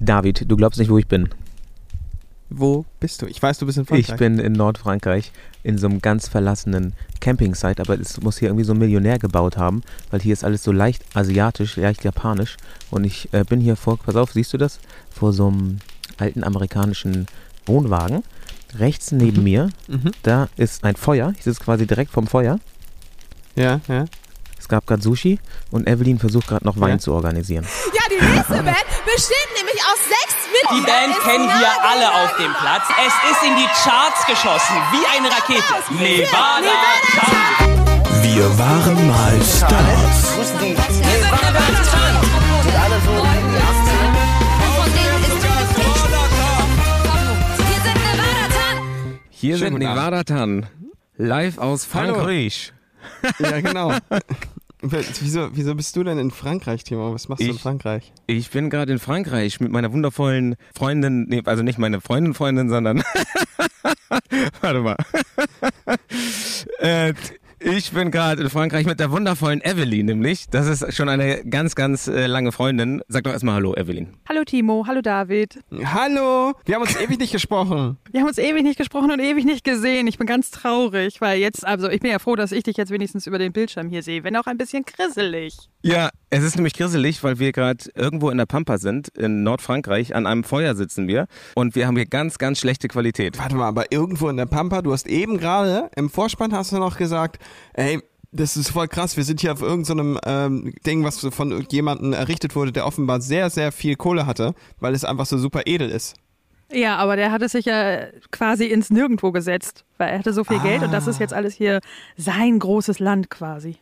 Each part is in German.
David, du glaubst nicht, wo ich bin. Wo bist du? Ich weiß, du bist in Frankreich. Ich bin in Nordfrankreich in so einem ganz verlassenen Campingsite, aber es muss hier irgendwie so ein Millionär gebaut haben, weil hier ist alles so leicht asiatisch, leicht japanisch. Und ich äh, bin hier vor, pass auf, siehst du das? Vor so einem alten amerikanischen Wohnwagen. Rechts neben Mhm. mir, Mhm. da ist ein Feuer. Ich sitze quasi direkt vom Feuer. Ja, ja. Es gab gerade Sushi und Evelyn versucht gerade noch Wein Ja. zu organisieren. Ja, die nächste Band besteht nämlich aus sechs Die Mitgliedern. Band Ist kennen wir alle auf dem Platz. Es ist in die Charts geschossen, wie eine Rakete. Nevada, Town. Wir waren mal Stars. Hier Schönen sind. Nevada Tan, live aus. Frankreich. Ja, genau. wieso, wieso bist du denn in Frankreich, Timo? Was machst du in Ich- Frankreich? Ich bin gerade in Frankreich mit meiner wundervollen Freundin, nee, also nicht meine Freundin, Freundin, sondern warte mal. äh, ich bin gerade in Frankreich mit der wundervollen Evelyn, nämlich. Das ist schon eine ganz, ganz äh, lange Freundin. Sag doch erstmal Hallo, Evelyn. Hallo Timo, hallo David. Hallo! Wir haben uns ewig nicht gesprochen. Wir haben uns ewig nicht gesprochen und ewig nicht gesehen. Ich bin ganz traurig, weil jetzt, also ich bin ja froh, dass ich dich jetzt wenigstens über den Bildschirm hier sehe, wenn auch ein bisschen grisselig. Ja, es ist nämlich grisselig, weil wir gerade irgendwo in der Pampa sind, in Nordfrankreich. An einem Feuer sitzen wir und wir haben hier ganz, ganz schlechte Qualität. Warte mal, aber irgendwo in der Pampa, du hast eben gerade im Vorspann hast du noch gesagt, ey, das ist voll krass, wir sind hier auf irgendeinem ähm, Ding, was von jemandem errichtet wurde, der offenbar sehr, sehr viel Kohle hatte, weil es einfach so super edel ist. Ja, aber der hatte sich ja quasi ins Nirgendwo gesetzt, weil er hatte so viel Geld und das ist jetzt alles hier sein großes Land quasi.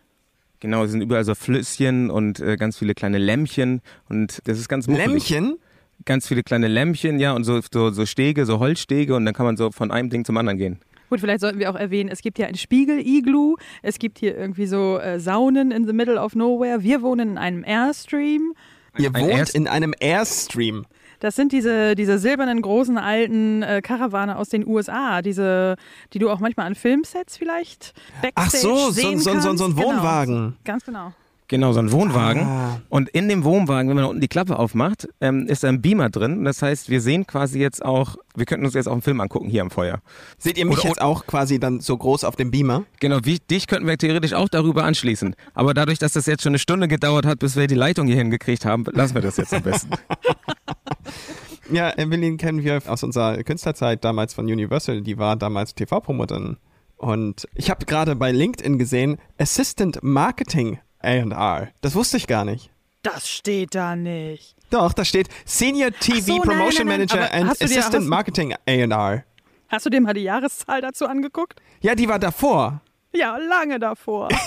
Genau, es sind überall so Flüsschen und äh, ganz viele kleine Lämmchen und das ist ganz muffelig. Lämmchen? Ganz viele kleine Lämmchen, ja, und so, so, so Stege, so Holzstege und dann kann man so von einem Ding zum anderen gehen. Gut, vielleicht sollten wir auch erwähnen, es gibt hier ein Spiegel-Iglu, es gibt hier irgendwie so äh, Saunen in the middle of nowhere. Wir wohnen in einem Airstream. Ihr Ein wohnt Erst- in einem Airstream. Das sind diese, diese silbernen, großen, alten äh, Karawane aus den USA, diese, die du auch manchmal an Filmsets vielleicht Ach backstage so, so, sehen so, so, so ein kannst. Genau. Wohnwagen. Ganz genau. Genau, so ein Wohnwagen. Ah. Und in dem Wohnwagen, wenn man unten die Klappe aufmacht, ähm, ist da ein Beamer drin. Das heißt, wir sehen quasi jetzt auch, wir könnten uns jetzt auch einen Film angucken hier am Feuer. Seht ihr mich Oder- jetzt auch quasi dann so groß auf dem Beamer? Genau, wie, dich könnten wir theoretisch auch darüber anschließen. Aber dadurch, dass das jetzt schon eine Stunde gedauert hat, bis wir die Leitung hier hingekriegt haben, lassen wir das jetzt am besten. Ja, Evelyn kennen wir aus unserer Künstlerzeit damals von Universal. Die war damals TV-Promoterin. Und ich habe gerade bei LinkedIn gesehen, Assistant Marketing A&R. Das wusste ich gar nicht. Das steht da nicht. Doch, da steht Senior TV so, nein, Promotion nein, nein. Manager Aber and dir- Assistant hast- Marketing A&R. Hast du dir mal die Jahreszahl dazu angeguckt? Ja, die war davor. Ja, lange davor.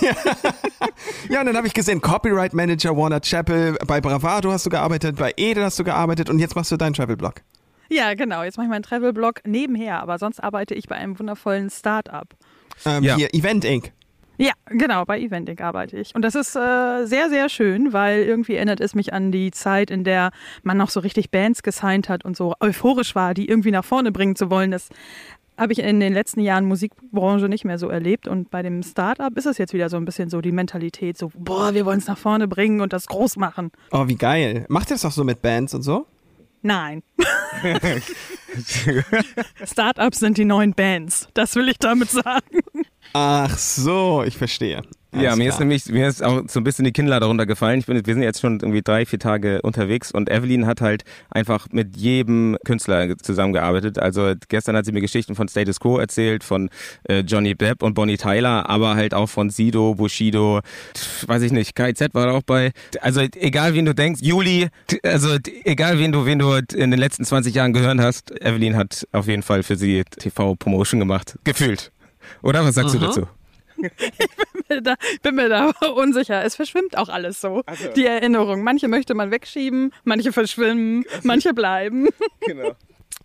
Ja, und dann habe ich gesehen, Copyright Manager Warner Chappell, bei Bravado hast du gearbeitet, bei Edel hast du gearbeitet und jetzt machst du deinen Travel-Blog. ja, genau. Jetzt mache ich meinen Travel-Blog nebenher, aber sonst arbeite ich bei einem wundervollen Start-up. Ähm, Ja. Hier, Event Inc. Ja, genau, bei Eventing arbeite ich. Und das ist äh, sehr, sehr schön, weil irgendwie erinnert es mich an die Zeit, in der man noch so richtig Bands gesigned hat und so euphorisch war, die irgendwie nach vorne bringen zu wollen. Das habe ich in den letzten Jahren Musikbranche nicht mehr so erlebt. Und bei dem Startup ist es jetzt wieder so ein bisschen so die Mentalität, so, boah, wir wollen es nach vorne bringen und das groß machen. Oh, wie geil. Macht ihr das auch so mit Bands und so? Nein. Startups sind die neuen Bands. Das will ich damit sagen. Ach so, ich verstehe. Ja, Alles mir ist klar. nämlich, mir ist auch so ein bisschen die Kinnlade runtergefallen. Ich bin, wir sind jetzt schon irgendwie drei, vier Tage unterwegs und Evelyn hat halt einfach mit jedem Künstler zusammengearbeitet. Also gestern hat sie mir Geschichten von Status Quo erzählt, von äh, Johnny Depp und Bonnie Tyler, aber halt auch von Sido, Bushido, weiß ich nicht, KIZ war da auch bei. Also egal wen du denkst, Juli, also egal wen du, wen du in den letzten 20 Jahren gehört hast, Evelyn hat auf jeden Fall für sie TV-Promotion gemacht. Gefühlt. Oder was sagst du dazu? da, ich bin mir da unsicher. Es verschwimmt auch alles so. Die Erinnerung. Manche möchte man wegschieben, manche verschwimmen, manche bleiben. Genau,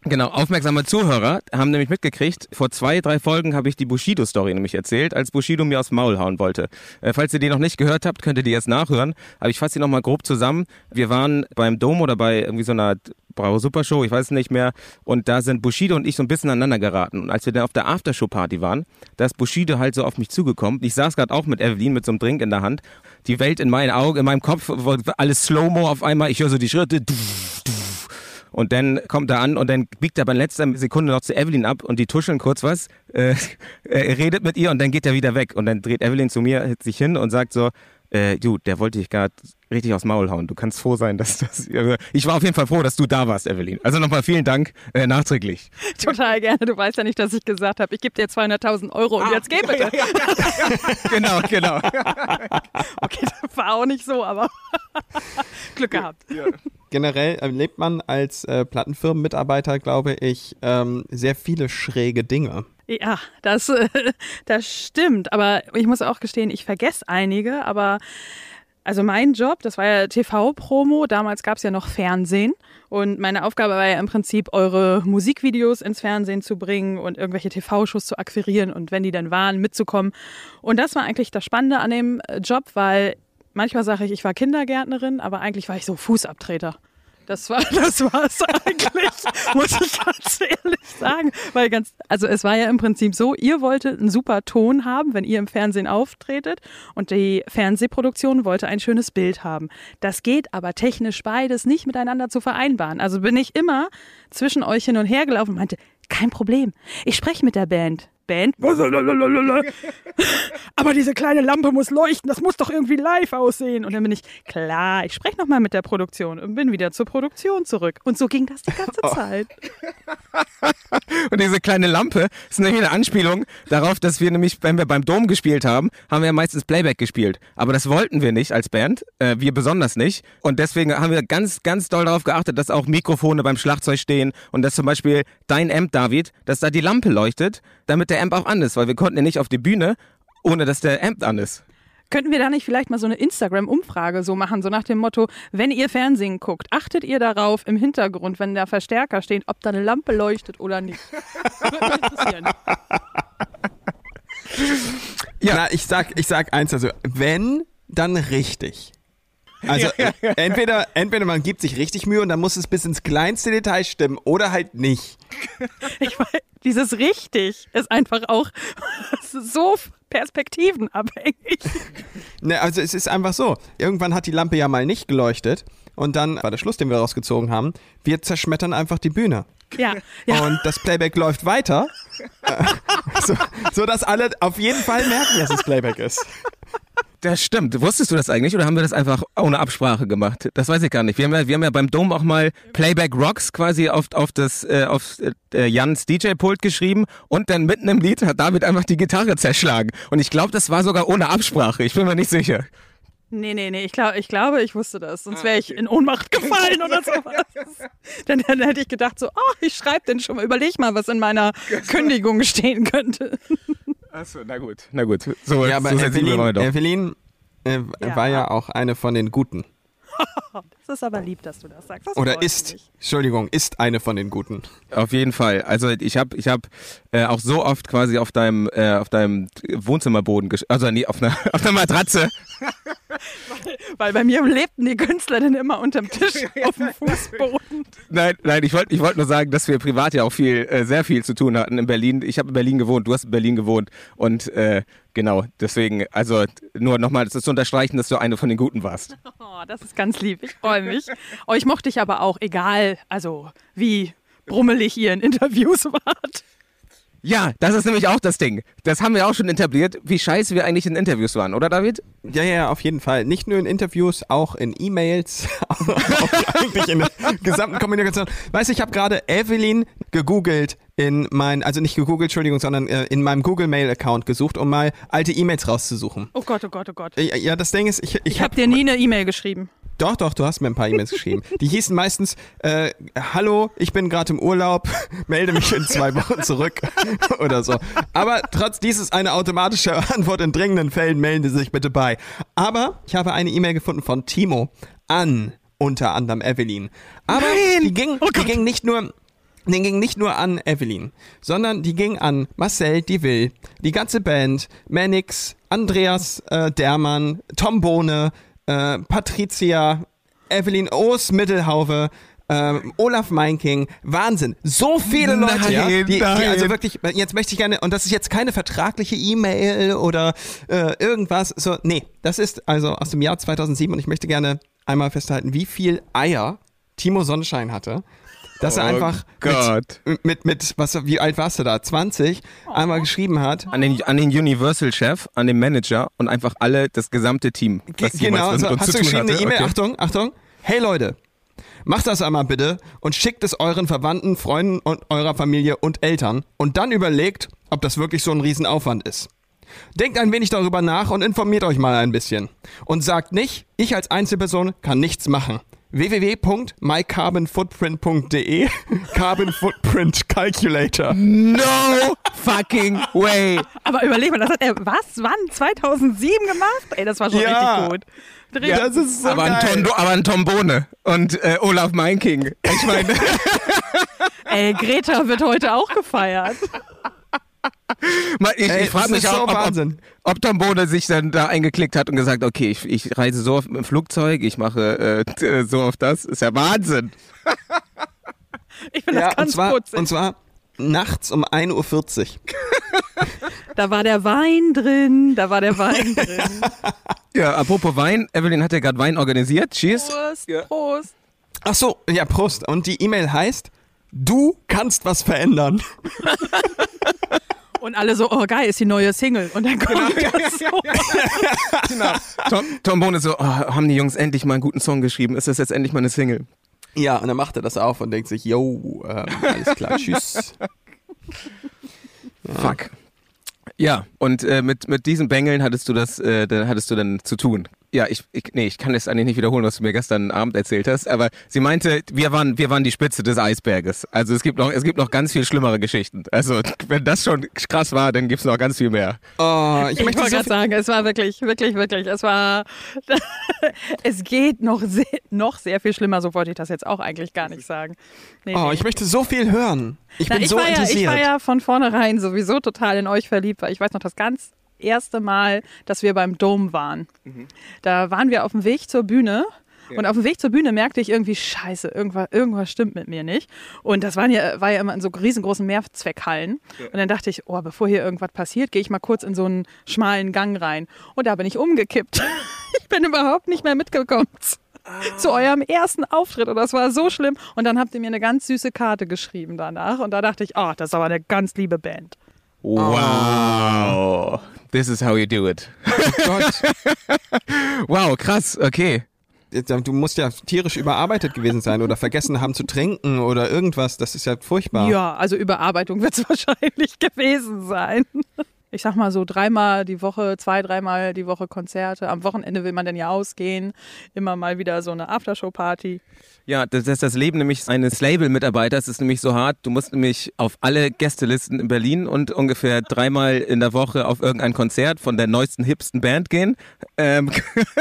aufmerksame Zuhörer haben nämlich mitgekriegt, vor zwei, drei Folgen habe ich die Bushido-Story nämlich erzählt, als Bushido mir aufs Maul hauen wollte. Äh, falls ihr die noch nicht gehört habt, könnt ihr die jetzt nachhören. Aber ich fasse die nochmal grob zusammen. Wir waren beim Dom oder bei irgendwie so einer Bravo Super Show, ich weiß es nicht mehr. Und da sind Bushido und ich so ein bisschen aneinander geraten. Und als wir dann auf der Aftershow-Party waren, da ist Bushido halt so auf mich zugekommen. Ich saß gerade auch mit Evelyn mit so einem Drink in der Hand. Die Welt in meinen Augen, in meinem Kopf, alles Slow-Mo auf einmal. Ich höre so die Schritte. Und dann kommt er an und dann biegt er aber in letzter Sekunde noch zu Evelyn ab und die tuscheln kurz was. Äh, er redet mit ihr und dann geht er wieder weg. Und dann dreht Evelyn zu mir sich hin und sagt so, äh, du, der wollte dich gerade richtig aufs Maul hauen. Du kannst froh sein, dass das. Ich war auf jeden Fall froh, dass du da warst, Evelyn. Also nochmal vielen Dank äh, nachträglich. Total gerne. Du weißt ja nicht, dass ich gesagt habe, ich gebe dir 200.000 Euro und jetzt geh bitte. genau, genau. Okay, das war auch nicht so, aber Glück gehabt. Generell erlebt man als äh, Plattenfirmenmitarbeiter, glaube ich, ähm, sehr viele schräge Dinge. Ja, das, äh, das stimmt. Aber ich muss auch gestehen, ich vergesse einige. Aber also mein Job, das war ja TV-Promo. Damals gab es ja noch Fernsehen. Und meine Aufgabe war ja im Prinzip, eure Musikvideos ins Fernsehen zu bringen und irgendwelche TV-Shows zu akquirieren und wenn die dann waren, mitzukommen. Und das war eigentlich das Spannende an dem äh, Job, weil manchmal sage ich, ich war Kindergärtnerin, aber eigentlich war ich so Fußabtreter. Das war das war's eigentlich, muss ich ganz ehrlich sagen. Weil ganz, also es war ja im Prinzip so, ihr wolltet einen super Ton haben, wenn ihr im Fernsehen auftretet und die Fernsehproduktion wollte ein schönes Bild haben. Das geht aber technisch beides nicht miteinander zu vereinbaren. Also bin ich immer zwischen euch hin und her gelaufen und meinte, kein Problem. Ich spreche mit der Band. Band. Aber diese kleine Lampe muss leuchten, das muss doch irgendwie live aussehen. Und dann bin ich, klar, ich spreche nochmal mit der Produktion und bin wieder zur Produktion zurück. Und so ging das die ganze Zeit. Und diese kleine Lampe ist nämlich eine Anspielung darauf, dass wir nämlich, wenn wir beim Dom gespielt haben, haben wir ja meistens Playback gespielt. Aber das wollten wir nicht als Band, äh, wir besonders nicht. Und deswegen haben wir ganz, ganz doll darauf geachtet, dass auch Mikrofone beim Schlagzeug stehen und dass zum Beispiel dein Amp, David, dass da die Lampe leuchtet, damit der Amp auch an ist, weil wir konnten ja nicht auf die Bühne, ohne dass der Amp an ist. Könnten wir da nicht vielleicht mal so eine Instagram-Umfrage so machen, so nach dem Motto, wenn ihr Fernsehen guckt, achtet ihr darauf im Hintergrund, wenn da Verstärker stehen, ob da eine Lampe leuchtet oder nicht? Würde mich interessieren. Ja. Na, ich sag, ich sag eins, also wenn, dann richtig. Also äh, entweder, entweder man gibt sich richtig Mühe und dann muss es bis ins kleinste Detail stimmen oder halt nicht. Ich weiß, dieses richtig ist einfach auch so perspektivenabhängig. Ne, also es ist einfach so. Irgendwann hat die Lampe ja mal nicht geleuchtet und dann war der Schluss, den wir rausgezogen haben. Wir zerschmettern einfach die Bühne. Ja, ja. Und das Playback läuft weiter, äh, so, so dass alle auf jeden Fall merken, dass es Playback ist. Das stimmt. Wusstest du das eigentlich oder haben wir das einfach ohne Absprache gemacht? Das weiß ich gar nicht. Wir haben ja, wir haben ja beim Dom auch mal Playback Rocks quasi auf, auf das äh, auf äh, Jans DJ-Pult geschrieben und dann mitten im Lied hat David einfach die Gitarre zerschlagen. Und ich glaube, das war sogar ohne Absprache. Ich bin mir nicht sicher. Nee, nee, nee, ich, glaub, ich glaube, ich wusste das. Sonst wäre ich in Ohnmacht gefallen oder sowas. Dann, dann hätte ich gedacht so, oh, ich schreibe denn schon mal, überleg mal, was in meiner Kündigung stehen könnte. Achso, na gut, na gut. So, Ja, aber so Evelyn, doch. Evelyn äh, Ja. war ja auch eine von den Guten. Das ist aber lieb, dass du das sagst. Das Oder ist, mich. Entschuldigung, ist eine von den Guten. Auf jeden Fall. Also ich habe ich hab, äh, auch so oft quasi auf deinem äh, auf deinem Wohnzimmerboden, gesch- also nee, auf einer auf einer Matratze. Weil bei mir lebten die Künstler dann immer unterm Tisch auf dem Fußboden. Nein, nein, ich wollte ich wollte nur sagen, dass wir privat ja auch viel äh, sehr viel zu tun hatten in Berlin. Ich habe in Berlin gewohnt, du hast in Berlin gewohnt und äh, genau, deswegen also nur nochmal das zu unterstreichen, dass du eine von den guten warst. Oh, das ist ganz lieb. Ich freue mich. Euch mochte ich aber auch, egal, also wie brummelig ihr in Interviews wart. Ja, das ist nämlich auch das Ding. Das haben wir auch schon etabliert, wie scheiße wir eigentlich in Interviews waren, oder David? Ja, ja, auf jeden Fall. Nicht nur in Interviews, auch in E-Mails, eigentlich in der gesamten Kommunikation. Weißt du, ich habe gerade Evelyn gegoogelt in mein, also nicht gegoogelt, Entschuldigung, sondern äh, in meinem Google Mail Account gesucht, um mal alte E-Mails rauszusuchen. Oh Gott, oh Gott, oh Gott. Ja, ja, das Ding ist, ich, ich, Ich habe habe dir nie eine E-Mail geschrieben. Doch, doch, du hast mir ein paar E-Mails geschrieben. Die hießen meistens, äh, hallo, ich bin gerade im Urlaub, melde mich in zwei Wochen zurück oder so. Aber trotz dies ist eine automatische Antwort in dringenden Fällen, melden Sie sich bitte bei. Aber ich habe eine E-Mail gefunden von Timo an unter anderem Evelyn. Aber Nein! die ging, Oh die ging nicht nur die ging nicht nur an Evelyn, sondern die ging an Marcel Divil, die ganze Band, Manix, Andreas äh, Dermann, Tom Bohne, äh, Patricia, Evelyn Oos Mittelhaufe, ähm, Olaf Meinking, Wahnsinn. So viele Leute, Nein, ja, die, die also wirklich, jetzt möchte ich gerne, und das ist jetzt keine vertragliche E-Mail oder äh, irgendwas, so, nee, das ist also aus dem Jahr 2007 und ich möchte gerne einmal festhalten, wie viel Eier Timo Sonnenschein hatte. Dass er Oh einfach Gott. mit, mit, mit, was, wie alt warst du da? 20? Einmal geschrieben hat. An den, an den Universal-Chef, an den Manager und einfach alle, das gesamte Team, was Ge- genau, so, hast du geschrieben eine hatte. E-Mail? Okay. Achtung, Achtung. Hey Leute, macht das einmal bitte und schickt es euren Verwandten, Freunden und eurer Familie und Eltern und dann überlegt, ob das wirklich so ein Riesenaufwand ist. Denkt ein wenig darüber nach und informiert euch mal ein bisschen. Und sagt nicht, ich als Einzelperson kann nichts machen. www.mycarbonfootprint.de Carbon Footprint Calculator. No fucking way. Aber überleg mal, das hat er was? Wann? 2007 gemacht? Ey, das war schon Ja. richtig gut. Richtig Das ist so aber, ein geil. Tondo, aber ein Tombone und äh, Olaf Meinking. Ich meine, Ey, Greta wird heute auch gefeiert. ich, ich frage mich ist so auch, ob, ob, ob Tombone sich dann da eingeklickt hat und gesagt, okay, ich, ich reise so auf, im Flugzeug, ich mache äh, so auf das. Ist ja Wahnsinn. Ich finde Ja, das und ganz zwar, putzig. und zwar nachts um 1.40 Uhr. Da war der Wein drin, da war der Wein drin. Ja, apropos Wein, Evelyn hat ja gerade Wein organisiert. Cheers. Prost, Ja. Prost. Ach so, ja, Prost. Und die E-Mail heißt, du kannst was verändern. Und alle so, oh geil, ist die neue Single. Und dann kommt das so. Genau. Tom, Tom Bone so, oh, haben die Jungs endlich mal einen guten Song geschrieben? Ist das jetzt endlich mal eine Single? Ja, und dann macht er das auf und denkt sich, yo, ähm, alles klar, tschüss. Fuck. Ja, und äh, mit, mit diesen Bengeln hattest du das, äh, dann hattest du dann zu tun. Ja, ich, ich, nee, ich kann das eigentlich nicht wiederholen, was du mir gestern Abend erzählt hast, aber sie meinte, wir waren, wir waren die Spitze des Eisberges. Also es gibt noch, es gibt noch ganz viel schlimmere Geschichten. Also wenn das schon krass war, dann gibt's noch ganz viel mehr. Oh, ich Ich möchte so gerade sagen, es war wirklich, wirklich, wirklich, es war, es geht noch sehr, noch sehr viel schlimmer, so wollte ich das jetzt auch eigentlich gar nicht sagen. Nee, Oh, nee. ich möchte so viel hören. Ich Na, bin ich, so war ja, ich interessiert. war ja von vornherein sowieso total in euch verliebt, weil ich weiß noch das ganz erste Mal, dass wir beim Dom waren. Da waren wir auf dem Weg zur Bühne. Und auf dem Weg zur Bühne merkte ich irgendwie, scheiße, irgendwas, irgendwas stimmt mit mir nicht. Und das waren ja, war ja immer in so riesengroßen Mehrzweckhallen. Und dann dachte ich, oh, bevor hier irgendwas passiert, gehe ich mal kurz in so einen schmalen Gang rein. Und da bin ich umgekippt. ich bin überhaupt nicht mehr mitgekommen zu eurem ersten Auftritt und das war so schlimm. Und dann habt ihr mir eine ganz süße Karte geschrieben danach und da dachte ich, oh, das ist aber eine ganz liebe Band. Wow. This is how you do it. Gott, Wow, krass, okay. du musst ja tierisch überarbeitet gewesen sein oder vergessen haben zu trinken oder irgendwas. Das ist ja furchtbar. Ja, also Überarbeitung wird es wahrscheinlich gewesen sein. Ich sag mal so dreimal die Woche, zwei, dreimal die Woche Konzerte. Am Wochenende will man dann ja ausgehen. Immer mal wieder so eine Aftershow-Party. Ja, das ist das Leben nämlich eines Label-Mitarbeiters ist nämlich so hart. Du musst nämlich auf alle Gästelisten in Berlin und ungefähr dreimal in der Woche auf irgendein Konzert von der neuesten, hipsten Band gehen. Ähm,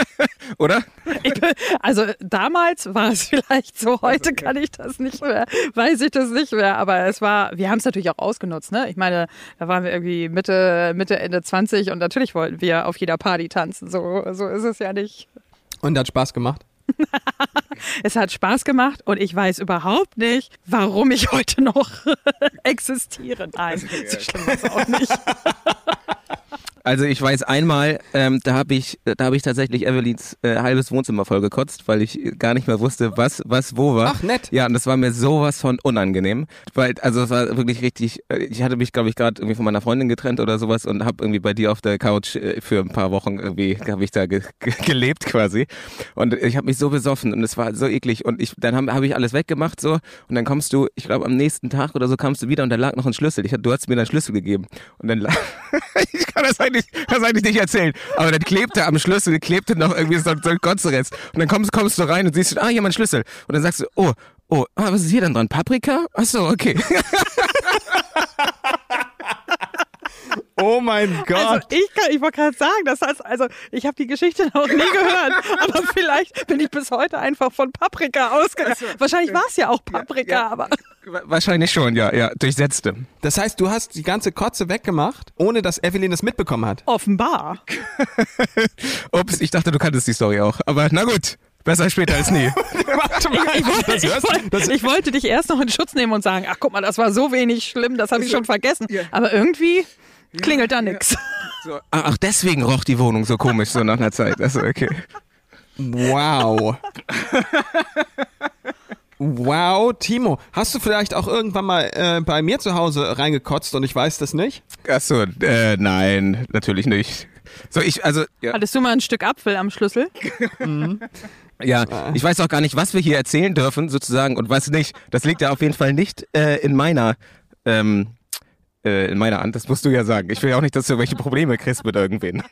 oder? Ich, also damals war es vielleicht so, heute kann ich das nicht mehr, weiß ich das nicht mehr, aber es war, wir haben es natürlich auch ausgenutzt, ne? Ich meine, da waren wir irgendwie Mitte, Mitte, Ende 20 und natürlich wollten wir auf jeder Party tanzen, so, so ist es ja nicht. Und hat Spaß gemacht. Es hat Spaß gemacht und ich weiß überhaupt nicht, warum ich heute noch existiere. Nein, so schlimm ist es auch nicht. Also ich weiß einmal, ähm, da habe ich, da habe ich tatsächlich Evelyns äh, halbes Wohnzimmer vollgekotzt, weil ich gar nicht mehr wusste, was, was wo war. Ach, nett. Ja, und das war mir sowas von unangenehm, weil also es war wirklich richtig. äh, Ich hatte mich, glaube ich, gerade irgendwie von meiner Freundin getrennt oder sowas und habe irgendwie bei dir auf der Couch äh, für ein paar Wochen irgendwie habe ich da ge ge gelebt quasi und ich habe mich so besoffen und es war so eklig und ich dann habe hab ich alles weggemacht so und dann kommst du, ich glaube am nächsten Tag oder so kamst du wieder und da lag noch ein Schlüssel. Ich, du hast mir einen Schlüssel gegeben und dann lag, ich kann das eigentlich, das eigentlich nicht erzählen, aber dann klebte am Schlüssel klebte noch irgendwie so, so ein Kotzerest und dann kommst kommst du rein und siehst, ah hier mein Schlüssel und dann sagst du, oh Oh, ah, was ist hier denn dran? Paprika? Ach so, okay. Oh mein Gott. Also ich, kann- ich wollte gerade sagen, das heißt, also ich habe die Geschichte noch nie gehört, aber vielleicht bin ich bis heute einfach von Paprika ausgegangen. Wahrscheinlich war es ja auch Paprika, ja. aber Wa- Wahrscheinlich schon, ja, ja, durchsetzte. das heißt, du hast die ganze Kotze weggemacht, ohne dass Evelyn das mitbekommen hat. offenbar. Ups, ich dachte, du kanntest die Story auch. Aber na gut, besser später als nie. Warte mal, Ich wollte, das ich, wollte, ich wollte dich erst noch in Schutz nehmen und sagen, ach guck mal, das war so wenig schlimm, das habe ich schon vergessen. Aber irgendwie klingelt da nix. So, ah, ach, deswegen roch die Wohnung so komisch, so nach einer Zeit. Also, okay. Wow. Wow, Timo, hast du vielleicht auch irgendwann mal äh, bei mir zu Hause reingekotzt und ich weiß das nicht? Achso, äh, nein, natürlich nicht. So, ich, also, ja, Hattest du mal ein Stück Apfel am Schlüssel? ja, ich weiß auch gar nicht, was wir hier erzählen dürfen, sozusagen, und was nicht. Das liegt ja auf jeden Fall nicht äh, in meiner, ähm, äh, in meiner Hand. Das musst du ja sagen. Ich will ja auch nicht, dass du irgendwelche Probleme kriegst mit irgendwen.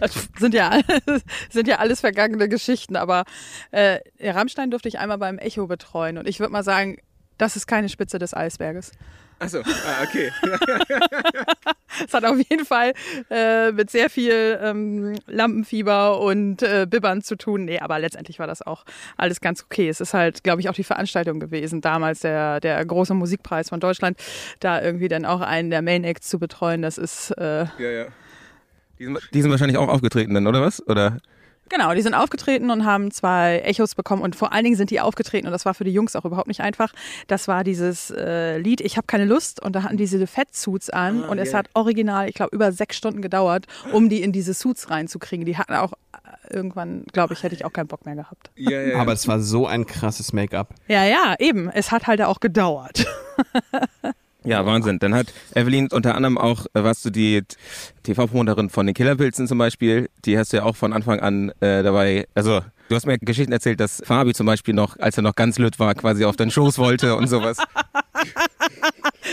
Das sind ja, alles- sind ja alles vergangene Geschichten, aber äh, Rammstein durfte ich einmal beim Echo betreuen und ich würde mal sagen, das ist keine Spitze des Eisberges. Achso, ah, okay. Es hat auf jeden Fall äh, mit sehr viel ähm, Lampenfieber und äh, Bibbern zu tun. Nee, aber letztendlich war das auch alles ganz okay. Es ist halt, glaube ich, auch die Veranstaltung gewesen, damals der, der große Musikpreis von Deutschland, da irgendwie dann auch einen der Main Acts zu betreuen. Das ist, äh, Ja, ja. Die sind, die sind wahrscheinlich auch aufgetreten dann, oder was? Oder? Genau, die sind aufgetreten und haben zwei Echos bekommen und vor allen Dingen sind die aufgetreten und das war für die Jungs auch überhaupt nicht einfach. Das war dieses äh, Lied Ich habe keine Lust und da hatten die diese Fettsuits an und es hat original, ich glaube, über sechs Stunden gedauert, um die in diese Suits reinzukriegen. Die hatten auch äh, irgendwann, glaube ich, hätte ich auch keinen Bock mehr gehabt. Ja, ja. Aber es war so ein krasses Make-up. Ja, ja, eben. Es hat halt auch gedauert. Ja, Wahnsinn. Dann hat Evelyn unter anderem auch, äh, warst du die TV-Promoterin von den Killerpilzen zum Beispiel, die hast du ja auch von Anfang an äh, dabei, also du hast mir Geschichten erzählt, dass Fabi zum Beispiel noch, als er noch ganz lütt war, quasi auf deinen Schoß wollte und sowas.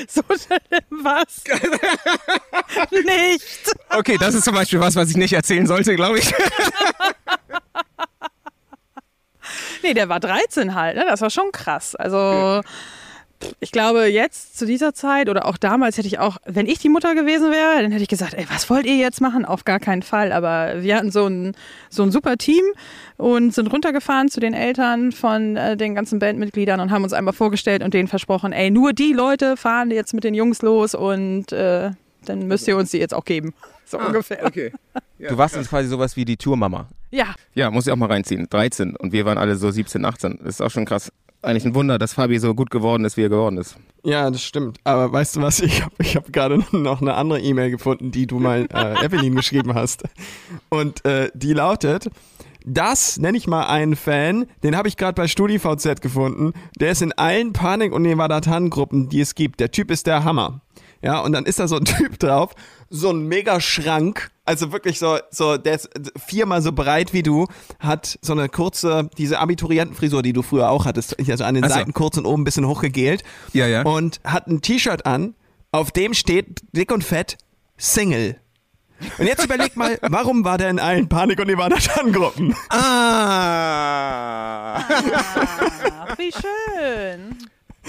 So schlimm was. nicht. Okay, das ist zum Beispiel was, was ich nicht erzählen sollte, glaube ich. Nee, der war 13 halt, ne? Das war schon krass. Also. Ich glaube, jetzt zu dieser Zeit oder auch damals hätte ich auch, wenn ich die Mutter gewesen wäre, dann hätte ich gesagt, ey, was wollt ihr jetzt machen? Auf gar keinen Fall. Aber wir hatten so ein, so ein super Team und sind runtergefahren zu den Eltern von äh, den ganzen Bandmitgliedern und haben uns einmal vorgestellt und denen versprochen, ey, nur die Leute fahren jetzt mit den Jungs los und äh, dann müsst ihr uns die jetzt auch geben. So ungefähr. Okay. du warst jetzt quasi sowas wie die Tourmama. Ja, Ja, muss ich auch mal reinziehen. 13 und wir waren alle so 17, 18. Das ist auch schon krass. Eigentlich ein Wunder, dass Fabi so gut geworden ist, wie er geworden ist. Ja, das stimmt. Aber weißt du was? Ich habe ich hab gerade noch eine andere E-Mail gefunden, die du mal äh, Evelyn geschrieben hast. Und äh, die lautet, das nenne ich mal einen Fan, den habe ich gerade bei StudiVZ gefunden. Der ist in allen Panik- und Nevada-Tan-Gruppen, die es gibt. Der Typ ist der Hammer. Ja, und dann ist da so ein Typ drauf, so ein mega Schrank, also wirklich so, so, der ist viermal so breit wie du, hat so eine kurze, diese Abiturientenfrisur, die du früher auch hattest, also an den Ach so. Seiten kurz und oben ein bisschen hochgegelt. Ja, ja. Und hat ein T-Shirt an, auf dem steht dick und fett Single. Und jetzt überleg mal, warum war der in allen Panik- und Nevada-Tan-Gruppen? Ah! Ach, wie schön.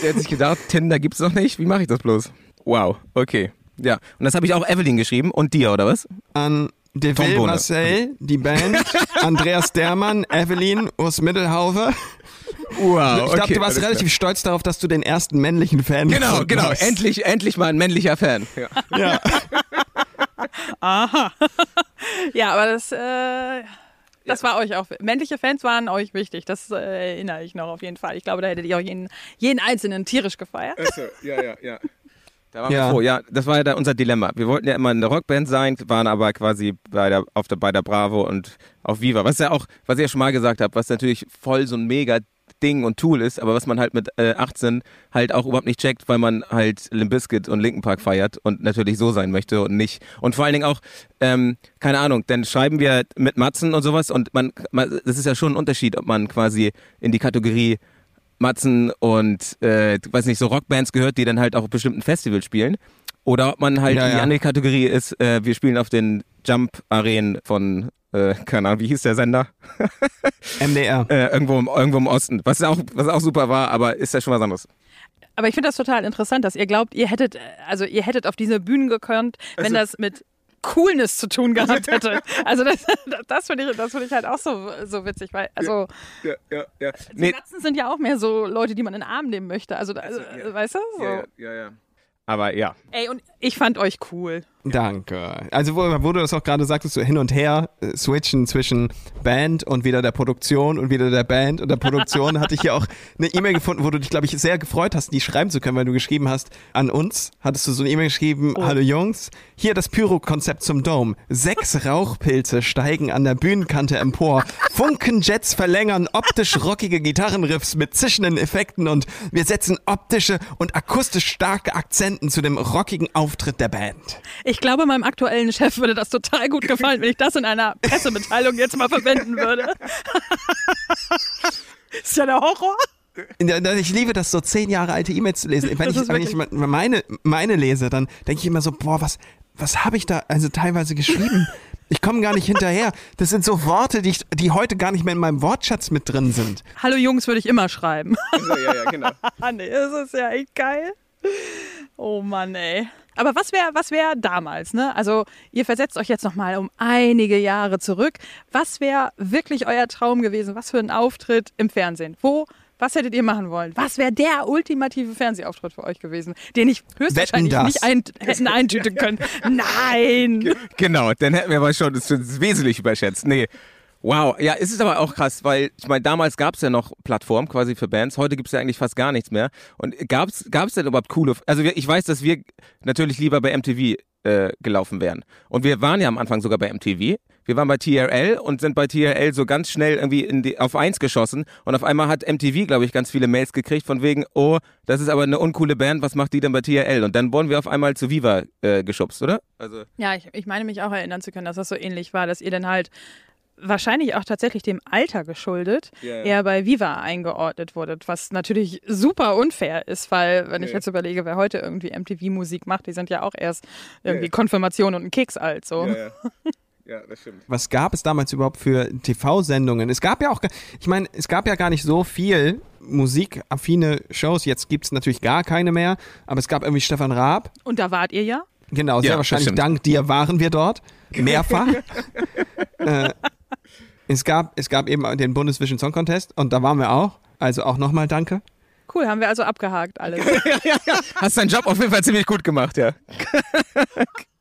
Der hat sich gedacht, Tinder gibt's noch nicht. Wie mache ich das bloß? Wow, okay. Ja, und das habe ich auch Evelyn geschrieben und dir, oder was? An Deville. Marcel, die Band, Andreas Dermann, Evelyn, Urs Mittelhaufe. Wow, ich glaube, du warst relativ stolz darauf, dass du den ersten männlichen Fan Genau, genau. hast. Endlich, endlich mal ein männlicher Fan. Ja. Ja. Aha. ja, aber das, äh, das war euch auch. Männliche Fans waren euch wichtig. Das äh, erinnere ich noch auf jeden Fall. Ich glaube, da hättet ihr auch jeden, jeden einzelnen tierisch gefeiert. ja, ja, ja. Da waren Ja. wir froh. Ja, das war ja unser Dilemma. Wir wollten ja immer eine Rockband sein, waren aber quasi bei der, auf der, bei der Bravo und auf Viva. Was ja auch, was ich ja schon mal gesagt habe, was natürlich voll so ein mega Ding und Tool ist, aber was man halt mit äh, 18 halt auch überhaupt nicht checkt, weil man halt Limp Bizkit und Linkin Park feiert und natürlich so sein möchte und nicht. Und vor allen Dingen auch, ähm, keine Ahnung, dann schreiben wir mit Matzen und sowas und man, man, das ist ja schon ein Unterschied, ob man quasi in die Kategorie Matzen und äh, weiß nicht, so Rockbands gehört, die dann halt auch auf bestimmten Festivals spielen. Oder ob man halt Ja, in die ja. andere Kategorie ist, äh, wir spielen auf den Jump-Arenen von, äh, keine Ahnung, wie hieß der Sender? MDR. Äh, irgendwo, im, irgendwo im Osten. Was auch, was auch super war, aber ist ja schon was anderes. Aber ich finde das total interessant, dass ihr glaubt, ihr hättet, äh, also ihr hättet auf diese Bühnen gekonnt, wenn das mit Coolness zu tun gehabt hätte. Also das, das finde ich, das finde ich halt auch so, so witzig, weil, also Ja, ja, ja. die Nee, Natzen sind ja auch mehr so Leute, die man in den Arm nehmen möchte. Also, also ja. weißt du? So. ja, ja, ja. Aber ja. Ey, und ich fand euch cool. Danke. Also wo, wo du das auch gerade sagtest, so hin und her äh, switchen zwischen Band und wieder der Produktion und wieder der Band und der Produktion, hatte ich hier auch eine E-Mail gefunden, wo du dich, glaube ich, sehr gefreut hast, die schreiben zu können, weil du geschrieben hast, an uns hattest du so eine E-Mail geschrieben, hallo Jungs, hier das Pyro-Konzept zum Dome. Sechs Rauchpilze steigen an der Bühnenkante empor, Funkenjets verlängern optisch rockige Gitarrenriffs mit zischenden Effekten und wir setzen optische und akustisch starke Akzenten zu dem rockigen Auftritt der Band. Ich glaube, meinem aktuellen Chef würde das total gut gefallen, wenn ich das in einer Pressemitteilung jetzt mal verwenden würde. ist ja der Horror. Ich liebe das, so zehn Jahre alte E-Mails zu lesen. Wenn ich, wenn ich meine, meine lese, dann denke ich immer so, boah, was, was habe ich da also teilweise geschrieben? Ich komme gar nicht hinterher. Das sind so Worte, die, ich, die heute gar nicht mehr in meinem Wortschatz mit drin sind. Hallo Jungs würde ich immer schreiben. Ja, ja, genau. Ah, nee, das ist ja echt geil. Oh Mann, ey. Aber was wäre was wär damals, ne? Also, ihr versetzt euch jetzt nochmal um einige Jahre zurück. Was wäre wirklich euer Traum gewesen? Was für ein Auftritt im Fernsehen? Wo, was hättet ihr machen wollen? Was wäre der ultimative Fernsehauftritt für euch gewesen, den ich höchstwahrscheinlich nicht ein, hätten eintüten können? Nein! Genau, dann hätten wir aber schon das wesentlich überschätzt. Nee. Wow, ja, es ist aber auch krass, weil ich meine, damals gab es ja noch Plattformen quasi für Bands, heute gibt es ja eigentlich fast gar nichts mehr. Und gab es denn überhaupt coole, also ich weiß, dass wir natürlich lieber bei MTV äh, gelaufen wären. Und wir waren ja am Anfang sogar bei MTV. Wir waren bei TRL und sind bei TRL so ganz schnell irgendwie die, auf eins geschossen. Und auf einmal hat MTV, glaube ich, ganz viele Mails gekriegt von wegen, oh, das ist aber eine uncoole Band, was macht die denn bei TRL? Und dann wurden wir auf einmal zu Viva äh, geschubst, oder? Also Ja, ich, ich meine mich auch erinnern zu können, dass das so ähnlich war, dass ihr dann halt wahrscheinlich auch tatsächlich dem Alter geschuldet, ja. eher bei Viva eingeordnet wurdet, was natürlich super unfair ist, weil wenn ich Ja. jetzt überlege, wer heute irgendwie MTV-Musik macht, die sind ja auch erst irgendwie Ja. Konfirmation und ein Keks alt, so. ja. Ja, das stimmt. Was gab es damals überhaupt für TV-Sendungen? Es gab ja auch, ich meine, es gab ja gar nicht so viel musikaffine Shows. Jetzt gibt es natürlich gar keine mehr, aber es gab irgendwie Stefan Raab. Und da wart ihr ja. Genau, sehr Ja, wahrscheinlich dank dir waren wir dort. Mehrfach. äh, es, gab, es gab eben den Bundesvision Song Contest und da waren wir auch. Also auch nochmal danke. Cool, haben wir also abgehakt alles. Hast deinen Job auf jeden Fall ziemlich gut gemacht, ja.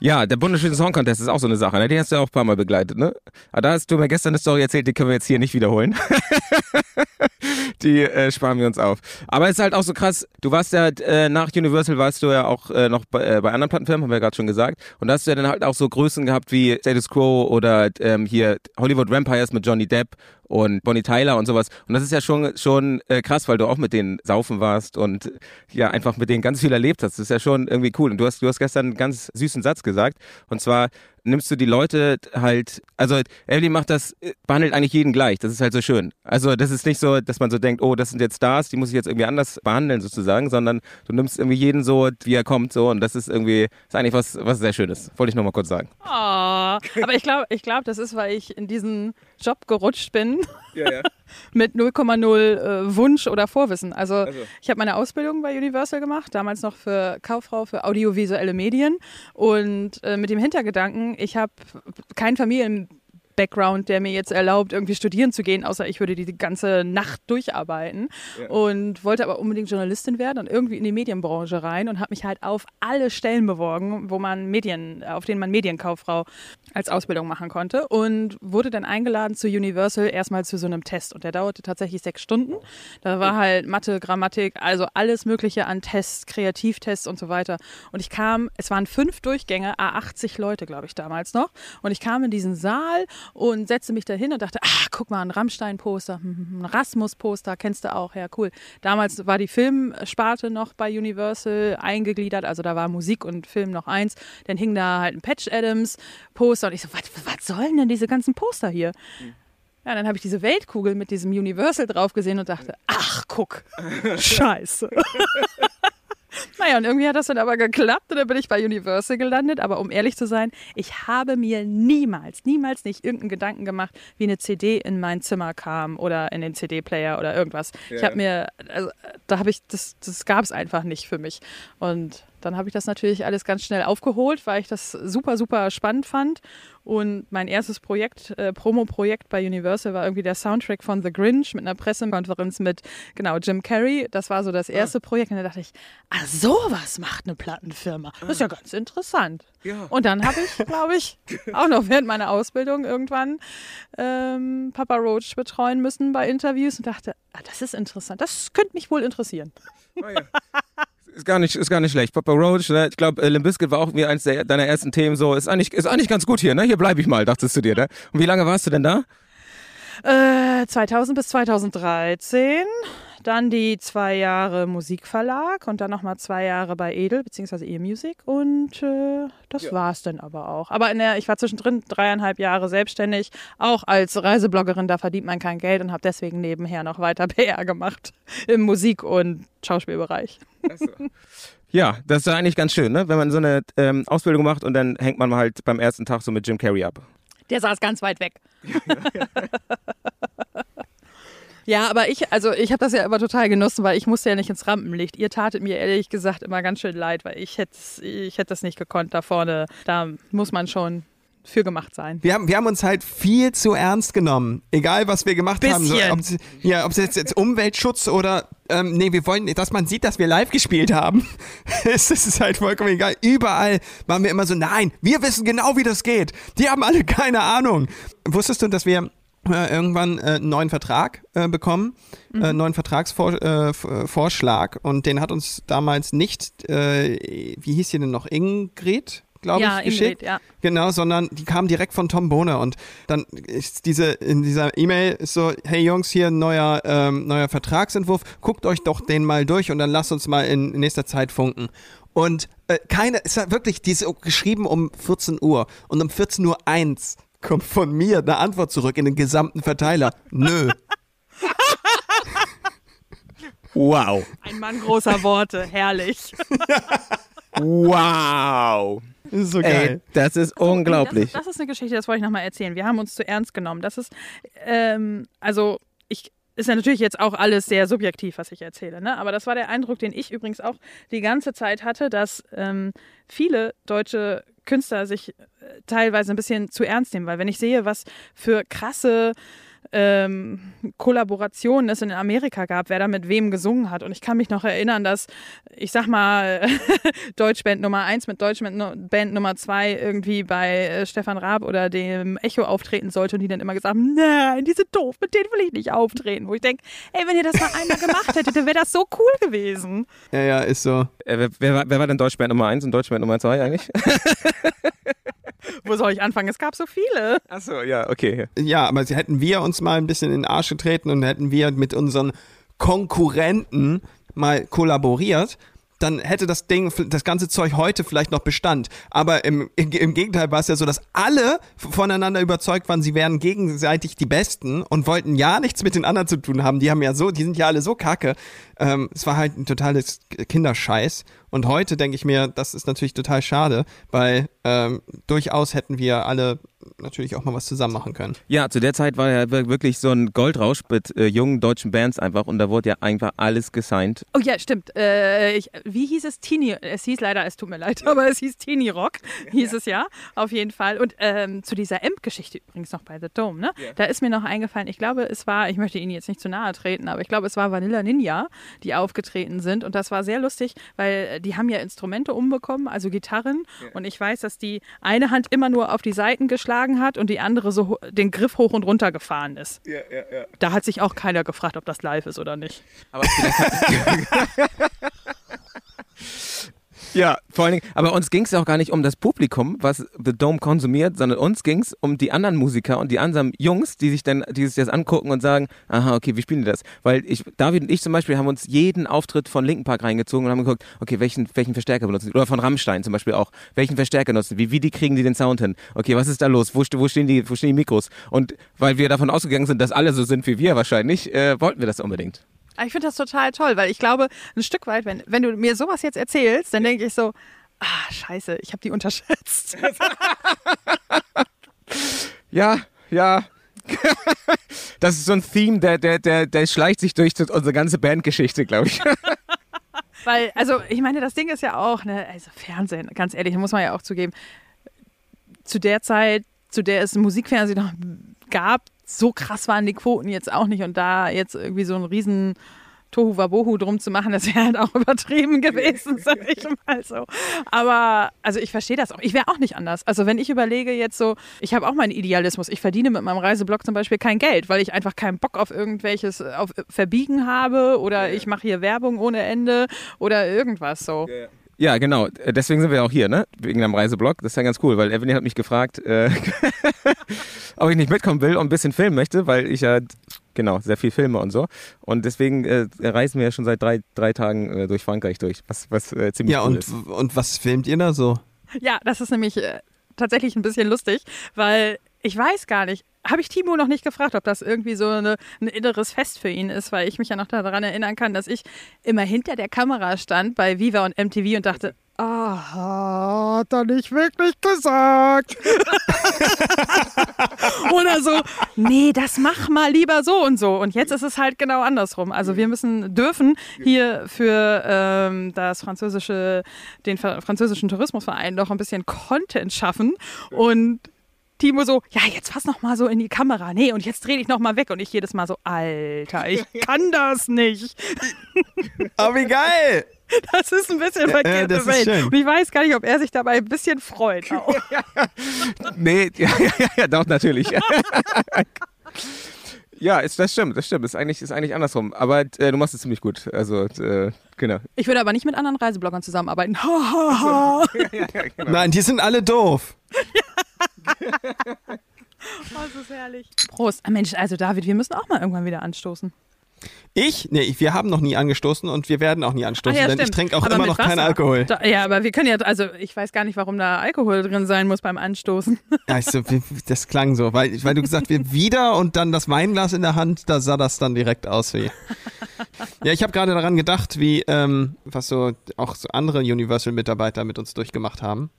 Ja, der Bundesvision Song Contest ist auch so eine Sache, ne? Den hast du ja auch ein paar Mal begleitet, ne? Aber da hast du mir gestern eine Story erzählt, die können wir jetzt hier nicht wiederholen. die äh, sparen wir uns auf. Aber es ist halt auch so krass, du warst ja äh, nach Universal warst du ja auch äh, noch bei, äh, bei anderen Plattenfirmen, haben wir ja gerade schon gesagt. Und da hast du ja dann halt auch so Größen gehabt wie Status Quo oder ähm, hier Hollywood Vampires mit Johnny Depp und Bonnie Tyler und sowas. Und das ist ja schon, schon äh, krass, weil du auch mit denen saufen warst und ja, einfach mit denen ganz viel erlebt hast. Das ist ja schon irgendwie cool. Und du hast, du hast gestern einen ganz süßen Satz gesagt. Und zwar nimmst du die Leute halt, also Evelyn macht das, äh, behandelt eigentlich jeden gleich. Das ist halt so schön. Also das ist nicht so, dass man so denkt, oh, das sind jetzt Stars, die muss ich jetzt irgendwie anders behandeln sozusagen, sondern du nimmst irgendwie jeden so, wie er kommt, so. Und das ist irgendwie, ist eigentlich was, was sehr Schönes. Wollte ich nochmal kurz sagen. Oh, aber ich glaube, ich glaub, das ist, weil ich in diesen Job gerutscht bin Ja, ja. Mit 0,0 äh, Wunsch oder Vorwissen. Also, Also. ich habe meine Ausbildung bei Universal gemacht, damals noch für Kauffrau für audiovisuelle Medien und äh, mit dem Hintergedanken, ich habe keinen Familien Background, der mir jetzt erlaubt, irgendwie studieren zu gehen, außer ich würde die ganze Nacht durcharbeiten und wollte aber unbedingt Journalistin werden und irgendwie in die Medienbranche rein und habe mich halt auf alle Stellen beworben, wo man Medien, auf denen man Medienkauffrau als Ausbildung machen konnte und wurde dann eingeladen zu Universal erstmal zu so einem Test und der dauerte tatsächlich sechs Stunden. Da war halt Mathe, Grammatik, also alles Mögliche an Tests, Kreativtests und so weiter. Und ich kam, es waren fünf Durchgänge, a 80 Leute, glaube ich, damals noch. Und ich kam in diesen Saal und setzte mich dahin und dachte, ah, guck mal, ein Rammstein-Poster, hm, ein Rasmus-Poster, kennst du auch, ja, cool. Damals war die Filmsparte noch bei Universal eingegliedert, also da war Musik und Film noch eins. Dann hing da halt ein Patch Adams-Poster und ich so, was, was sollen denn diese ganzen Poster hier? Ja, dann habe ich diese Weltkugel mit diesem Universal drauf gesehen und dachte, ach, guck, scheiße. Naja, und irgendwie hat das dann aber geklappt und dann bin ich bei Universal gelandet. Aber um ehrlich zu sein, ich habe mir niemals, niemals nicht irgendeinen Gedanken gemacht, wie eine CD in mein Zimmer kam oder in den CD-Player oder irgendwas. Ich habe mir, also da habe ich, das, das gab es einfach nicht für mich. Und dann habe ich das natürlich alles ganz schnell aufgeholt, weil ich das super, super spannend fand. Und mein erstes Projekt, äh, Promo-Projekt bei Universal war irgendwie der Soundtrack von The Grinch mit einer Pressekonferenz mit, genau, Jim Carrey. Das war so das erste Projekt. Und da dachte ich, ah, sowas macht eine Plattenfirma. Das ist ja ganz interessant. Ja. Und dann habe ich, glaube ich, auch noch während meiner Ausbildung irgendwann ähm, Papa Roach betreuen müssen bei Interviews und dachte, ah, das ist interessant. Das könnte mich wohl interessieren. Ist gar nicht, ist gar nicht schlecht. Papa Roach, ne? ich glaube, Limp Bizkit war auch wie eins der, deiner ersten Themen so. Ist eigentlich, ist eigentlich ganz gut hier, ne? Hier bleibe ich mal, dachtest du dir, ne? Und wie lange warst du denn da? Äh, 2000 bis 2013. Dann die zwei Jahre Musikverlag und dann nochmal zwei Jahre bei Edel bzw. E-Music und äh, das war's dann aber auch. Aber in der, ich war zwischendrin dreieinhalb Jahre selbstständig, auch als Reisebloggerin, da verdient man kein Geld und habe deswegen nebenher noch weiter PR gemacht im Musik- und Schauspielbereich. Ja, das ist ja eigentlich ganz schön, ne? Wenn man so eine ähm, Ausbildung macht und dann hängt man halt beim ersten Tag so mit Jim Carrey ab. Der saß ganz weit weg. Ja, aber ich, also ich habe das ja immer total genossen, weil ich musste ja nicht ins Rampenlicht. Ihr tatet mir ehrlich gesagt immer ganz schön leid, weil ich hätte ich hätte das nicht gekonnt da vorne. Da muss man schon für gemacht sein. Wir haben, wir haben uns halt viel zu ernst genommen. Egal, was wir gemacht haben. So, Bisschen. ob, es- ja, ob es jetzt, jetzt Umweltschutz oder, ähm, nee, wir wollen, dass man sieht, dass wir live gespielt haben. es ist halt vollkommen egal. Überall waren wir immer so, nein, wir wissen genau, wie das geht. Die haben alle keine Ahnung. Wusstest du, dass wir äh, irgendwann äh, einen neuen Vertrag äh, bekommen, äh, einen neuen Vertragsvorschlag äh, äh, und den hat uns damals nicht, äh, wie hieß sie denn noch, Ingrid, glaube Ja, ich, geschickt. Ingrid, ja. Genau, sondern die kam direkt von Tom Bohne und dann ist diese in dieser E-Mail ist so, hey Jungs, hier ein neuer ähm, neuer Vertragsentwurf, guckt euch doch den mal durch und dann lasst uns mal in, in nächster Zeit funken. Und äh, keine, ist ja wirklich, die ist geschrieben um 14 Uhr und um 14 Uhr eins kommt von mir eine Antwort zurück in den gesamten Verteiler. Nö. Wow. Ein Mann großer Worte, herrlich. Wow. Das ist so Ey, geil. das ist unglaublich. Das ist, das ist eine Geschichte, das wollte ich nochmal erzählen. Wir haben uns zu ernst genommen. Das ist, ähm, also ich ist ja natürlich jetzt auch alles sehr subjektiv, was ich erzähle, ne? Aber das war der Eindruck, den ich übrigens auch die ganze Zeit hatte, dass ähm, viele deutsche Künstler sich teilweise ein bisschen zu ernst nehmen, weil wenn ich sehe, was für krasse ähm, Kollaborationen es in Amerika gab, wer da mit wem gesungen hat. Und ich kann mich noch erinnern, dass, ich sag mal, Deutschband Nummer 1 mit Deutschband Nu- Band Nummer 2 irgendwie bei äh, Stefan Raab oder dem Echo auftreten sollte und die dann immer gesagt haben, nein, die sind doof, mit denen will ich nicht auftreten. Wo ich denke, ey, wenn ihr das mal einmal gemacht hättet, dann wäre das so cool gewesen. Ja, ja, ist so. Äh, wer, wer, war- wer war denn Deutschband Nummer 1 und Deutschband Nummer 2 eigentlich? Wo soll ich anfangen? Es gab so viele. Achso, ja, okay. Ja, aber sie hätten wir uns mal ein bisschen in den Arsch getreten und hätten wir mit unseren Konkurrenten mal kollaboriert, dann hätte das Ding, das ganze Zeug heute vielleicht noch Bestand. Aber im, im, im Gegenteil war es ja so, dass alle voneinander überzeugt waren, sie wären gegenseitig die Besten und wollten ja nichts mit den anderen zu tun haben. Die haben ja so, die sind ja alle so kacke. Ähm, es war halt ein totales Kinderscheiß. Und heute denke ich mir, das ist natürlich total schade, weil ähm, durchaus hätten wir alle natürlich auch mal was zusammen machen können. Ja, zu der Zeit war ja wir- wirklich so ein Goldrausch mit äh, jungen deutschen Bands einfach und da wurde ja einfach alles gesigned. Oh ja, stimmt. Äh, ich, wie hieß es? Teenie. Es hieß leider, es tut mir leid, aber es hieß Teenie Rock, hieß es ja, auf jeden Fall. Und ähm, zu dieser Amp-Geschichte übrigens noch bei The Dome, ne? Da ist mir noch eingefallen, ich glaube, es war, ich möchte Ihnen jetzt nicht zu nahe treten, aber ich glaube, es war Vanilla Ninja, die aufgetreten sind. Und das war sehr lustig, weil die haben ja Instrumente umbekommen, also Gitarren. Und ich weiß, dass die eine Hand immer nur auf die Seiten geschlagen hat und die andere so ho- den Griff hoch und runter gefahren ist. Da hat sich auch keiner gefragt, ob das live ist oder nicht. Aber Ja, vor allen Dingen, aber uns ging es auch gar nicht um das Publikum, was The Dome konsumiert, sondern uns ging es um die anderen Musiker und die anderen Jungs, die sich dann die sich das angucken und sagen, aha, okay, wie spielen die das? Weil ich, David und ich zum Beispiel haben uns jeden Auftritt von Linken Park reingezogen und haben geguckt, okay, welchen, welchen Verstärker benutzen die? Oder von Rammstein zum Beispiel auch. Welchen Verstärker nutzen die? Wie, wie die kriegen die den Sound hin? Okay, was ist da los? Wo, wo, stehen, die, wo stehen die Mikros? Und weil wir davon ausgegangen sind, dass alle so sind wie wir wahrscheinlich, äh, wollten wir das unbedingt. Ah, Ich finde das total toll, weil ich glaube, ein Stück weit, wenn, wenn du mir sowas jetzt erzählst, dann denke ich so, ah, scheiße, ich habe die unterschätzt. Ja, ja. das ist so ein Theme, der, der, der, der schleicht sich durch unsere ganze Bandgeschichte, glaube ich. Weil, also ich meine, das Ding ist ja auch, ne, also Fernsehen, ganz ehrlich, muss man ja auch zugeben, zu der Zeit, zu der es Musikfernsehen noch gab, so krass waren die Quoten jetzt auch nicht und da jetzt irgendwie so ein riesen Tohu Wabohu drum zu machen, das wäre halt auch übertrieben gewesen, sag ich mal so. Aber also ich verstehe das auch. Ich wäre auch nicht anders. Also wenn ich überlege jetzt so, ich habe auch meinen Idealismus. Ich verdiene mit meinem Reiseblog zum Beispiel kein Geld, weil ich einfach keinen Bock auf irgendwelches auf Verbiegen habe oder ich mache hier Werbung ohne Ende oder irgendwas so. Ja, genau. Deswegen sind wir auch hier, ne? Wegen einem Reiseblog. Das ist ja ganz cool, weil Evelyn hat mich gefragt, äh, ob ich nicht mitkommen will und ein bisschen filmen möchte, weil ich ja, genau, sehr viel filme und so. Und deswegen äh, reisen wir ja schon seit drei, drei Tagen äh, durch Frankreich durch, was, was äh, ziemlich Ja, cool und, ist. und was filmt ihr da so? Ja, das ist nämlich äh, tatsächlich ein bisschen lustig, weil ich weiß gar nicht, habe ich Timo noch nicht gefragt, ob das irgendwie so eine, ein inneres Fest für ihn ist, weil ich mich ja noch daran erinnern kann, dass ich immer hinter der Kamera stand bei Viva und MTV und dachte, aha, hat er nicht wirklich gesagt. Oder so, nee, das mach mal lieber so und so. Und jetzt ist es halt genau andersrum. Also wir müssen, dürfen hier für ähm, das französische, den französischen Tourismusverein noch ein bisschen Content schaffen und Timo so, ja, jetzt fass noch mal so in die Kamera. Nee, und jetzt dreh dich noch mal weg. Und ich jedes Mal so, Alter, ich kann das nicht. Oh, wie geil! Das ist ein bisschen verkehrte das ist Welt. schön. Und ich weiß gar nicht, ob er sich dabei ein bisschen freut. Auch. Nee, ja, ja, ja, ja doch, natürlich. ja, ist, das stimmt, das stimmt. Ist eigentlich, ist eigentlich andersrum. Aber äh, du machst es ziemlich gut. Also, äh, genau. Ich würde aber nicht mit anderen Reisebloggern zusammenarbeiten. Ha, ha, ha. Nein, die sind alle doof. Oh, das ist herrlich. Prost. Ah, Mensch, also David, wir müssen auch mal irgendwann wieder anstoßen. Ich? Nee, ich, wir haben noch nie angestoßen und wir werden auch nie anstoßen, Ach ja, denn ich stimmt. trinke auch Aber immer noch keinen. Alkohol. Da, ja, aber wir können ja, also ich weiß gar nicht, warum da Alkohol drin sein muss beim Anstoßen. Ja, ich so, wie- das klang so, weil, weil du gesagt hast, wieder und dann das Weinglas in der Hand, da sah das dann direkt aus wie. Ja, ich habe gerade daran gedacht, wie ähm, was so auch so andere Universal-Mitarbeiter mit uns durchgemacht haben.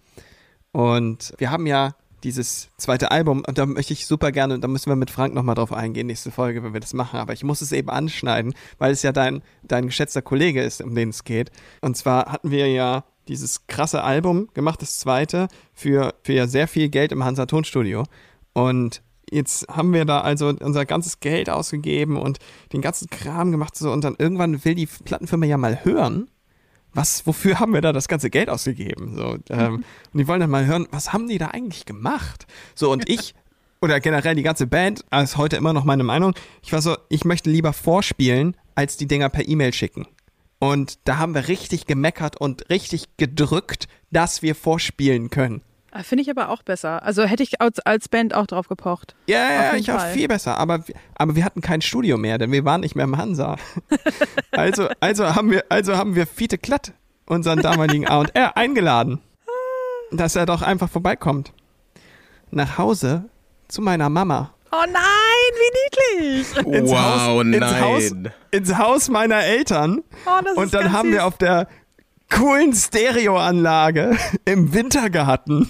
Und wir haben ja dieses zweite Album und da möchte ich super gerne, da müssen wir mit Frank nochmal drauf eingehen, nächste Folge, wenn wir das machen, aber ich muss es eben anschneiden, weil es ja dein, dein geschätzter Kollege ist, um den es geht. Und zwar hatten wir ja dieses krasse Album gemacht, das zweite, für, für sehr viel Geld im Hansa Tonstudio. Und jetzt haben wir da also unser ganzes Geld ausgegeben und den ganzen Kram gemacht so und dann irgendwann will die Plattenfirma ja mal hören, was, wofür haben wir da das ganze Geld ausgegeben? So, ähm, und die wollen dann mal hören, was haben die da eigentlich gemacht? So, und ich, oder generell die ganze Band, ist heute immer noch meine Meinung, ich war so, ich möchte lieber vorspielen, als die Dinger per E-Mail schicken. Und da haben wir richtig gemeckert und richtig gedrückt, dass wir vorspielen können. Ah, Finde ich aber auch besser. Also hätte ich als, als Band auch drauf gepocht. Ja, ja, ja, ich auch Fall. viel besser. Aber, aber wir hatten kein Studio mehr, denn wir waren nicht mehr im Hansa. also, also haben wir, also haben wir Fiete Klatt, unseren damaligen A&R, eingeladen, dass er doch einfach vorbeikommt. Nach Hause zu meiner Mama. Oh nein, wie niedlich. Ins wow, Haus, nein. Ins Haus, ins Haus meiner Eltern. Oh, das ist Und dann ganz haben süß. wir auf der coolen Stereoanlage im Wintergarten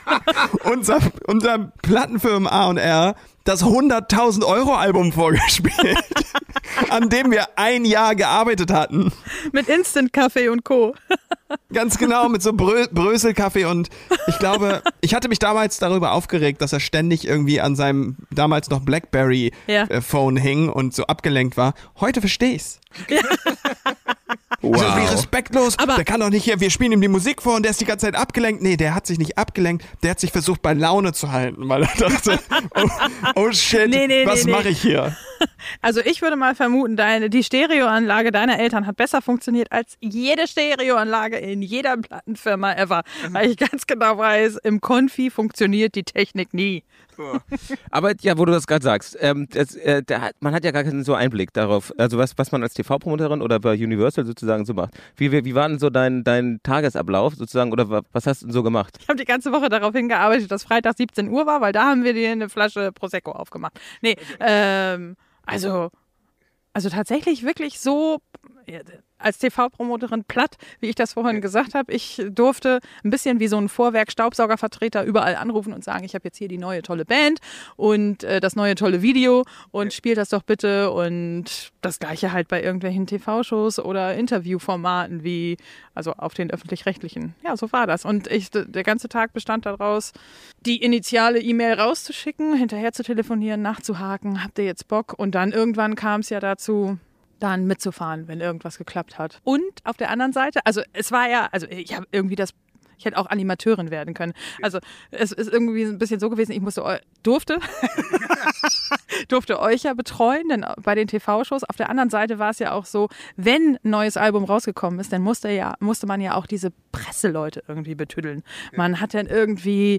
unser, unser Plattenfirmen A&R das 100.000 Euro Album vorgespielt, an dem wir ein Jahr gearbeitet hatten. Mit Instant-Kaffee und Co. Ganz genau, mit so Brö Bröselkaffee und ich glaube, ich hatte mich damals darüber aufgeregt, dass er ständig irgendwie an seinem damals noch Ja. Blackberry-Phone hing und so abgelenkt war. Heute verstehe ich's. Also, wie Wow. respektlos. Aber- der kann doch nicht hier, wir spielen ihm die Musik vor und der ist die ganze Zeit abgelenkt. Nee, der hat sich nicht abgelenkt, der hat sich versucht bei Laune zu halten, weil er dachte, oh, oh shit, Nee, nee, was nee, nee. mache ich hier? Also ich würde mal vermuten, deine, die Stereoanlage deiner Eltern hat besser funktioniert als jede Stereoanlage in jeder Plattenfirma ever. Weil ich ganz genau weiß, im Konfi funktioniert die Technik nie. Aber ja, wo du das gerade sagst, ähm, das, äh, hat, man hat ja gar keinen so Einblick darauf, also was, was man als TV-Promoterin oder bei Universal sozusagen so macht. Wie, wie, wie war denn so dein, dein Tagesablauf sozusagen oder wa- was hast du denn so gemacht? Ich habe die ganze Woche darauf hingearbeitet, dass Freitag 17 Uhr war, weil da haben wir dir eine Flasche Prosecco aufgemacht. Nee, ähm, also, also tatsächlich wirklich so, als TV-Promoterin platt, wie ich das vorhin gesagt habe. Ich durfte ein bisschen wie so ein Vorwerk-Staubsaugervertreter überall anrufen und sagen, ich habe jetzt hier die neue tolle Band und äh, das neue tolle Video und spielt das doch bitte. Und das gleiche halt bei irgendwelchen TV-Shows oder Interviewformaten wie, also auf den öffentlich-rechtlichen. Ja, so war das. Und ich, der ganze Tag bestand daraus, die initiale E-Mail rauszuschicken, hinterher zu telefonieren, nachzuhaken, habt ihr jetzt Bock? Und dann irgendwann kam es ja dazu, dann mitzufahren, wenn irgendwas geklappt hat. Und auf der anderen Seite, also es war ja, also ich habe irgendwie das ich hätte auch Animateurin werden können. Also es ist irgendwie ein bisschen so gewesen, ich musste durfte durfte euch ja betreuen, denn bei den TV-Shows. Auf der anderen Seite war es ja auch so, wenn ein neues Album rausgekommen ist, dann musste ja musste man ja auch diese Presseleute irgendwie betüddeln. Man hat dann irgendwie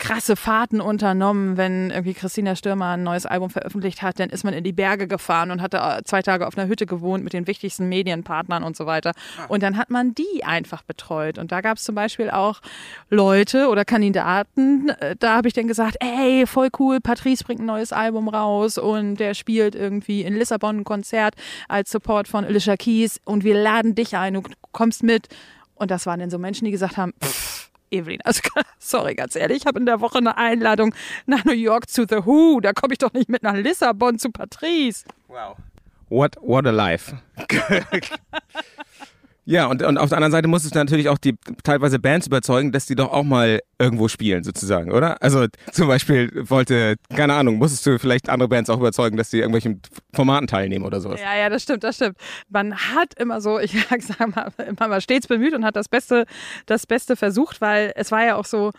krasse Fahrten unternommen, wenn irgendwie Christina Stürmer ein neues Album veröffentlicht hat, dann ist man in die Berge gefahren und hatte äh, zwei Tage auf einer Hütte gewohnt mit den wichtigsten Medienpartnern und so weiter. Ah. Und dann hat man die einfach betreut. Und da gab es zum Beispiel auch Leute oder Kandidaten, äh, da habe ich dann gesagt, ey, voll cool, Patrice bringt ein neues Album raus und der spielt irgendwie in Lissabon ein Konzert als Support von Alicia Keys und wir laden dich ein, du kommst mit. Und das waren dann so Menschen, die gesagt haben, pff, Evelyn, also sorry, ganz ehrlich, ich habe in der Woche eine Einladung nach New York zu The Who. Da komme ich doch nicht mit nach Lissabon zu Patrice. Wow. What, what a life. Ja, und, und auf der anderen Seite muss es natürlich auch die teilweise Bands überzeugen, dass die doch auch mal irgendwo spielen, sozusagen, oder? Also zum Beispiel wollte, keine Ahnung, musstest du vielleicht andere Bands auch überzeugen, dass die irgendwelchen Formaten teilnehmen oder sowas? Ja, ja, das stimmt, das sag Man hat immer so, ich sag mal, immer mal stets bemüht und hat das Beste, das Beste versucht, weil es war ja auch so,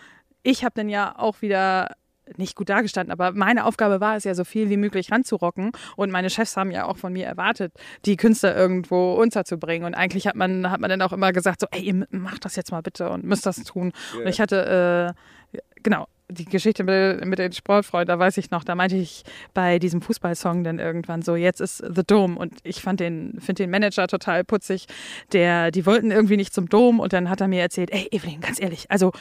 ich habe dann ja auch wieder nicht gut dargestanden, aber meine Aufgabe war es ja, so viel wie möglich ranzurocken. Und meine Chefs haben ja auch von mir erwartet, die Künstler irgendwo unterzubringen. Und eigentlich hat man, hat man dann auch immer gesagt, so, ey, ihr macht das jetzt mal bitte und müsst das tun. Yeah. Und ich hatte, äh, genau, die Geschichte mit, mit den Sportfreunden, da weiß ich noch, da meinte ich bei diesem Fußballsong dann irgendwann so, jetzt ist The Dome und ich fand den, finde den Manager total putzig, der, die wollten irgendwie nicht zum Dom und dann hat er mir erzählt, ey Evelyn, ganz ehrlich, also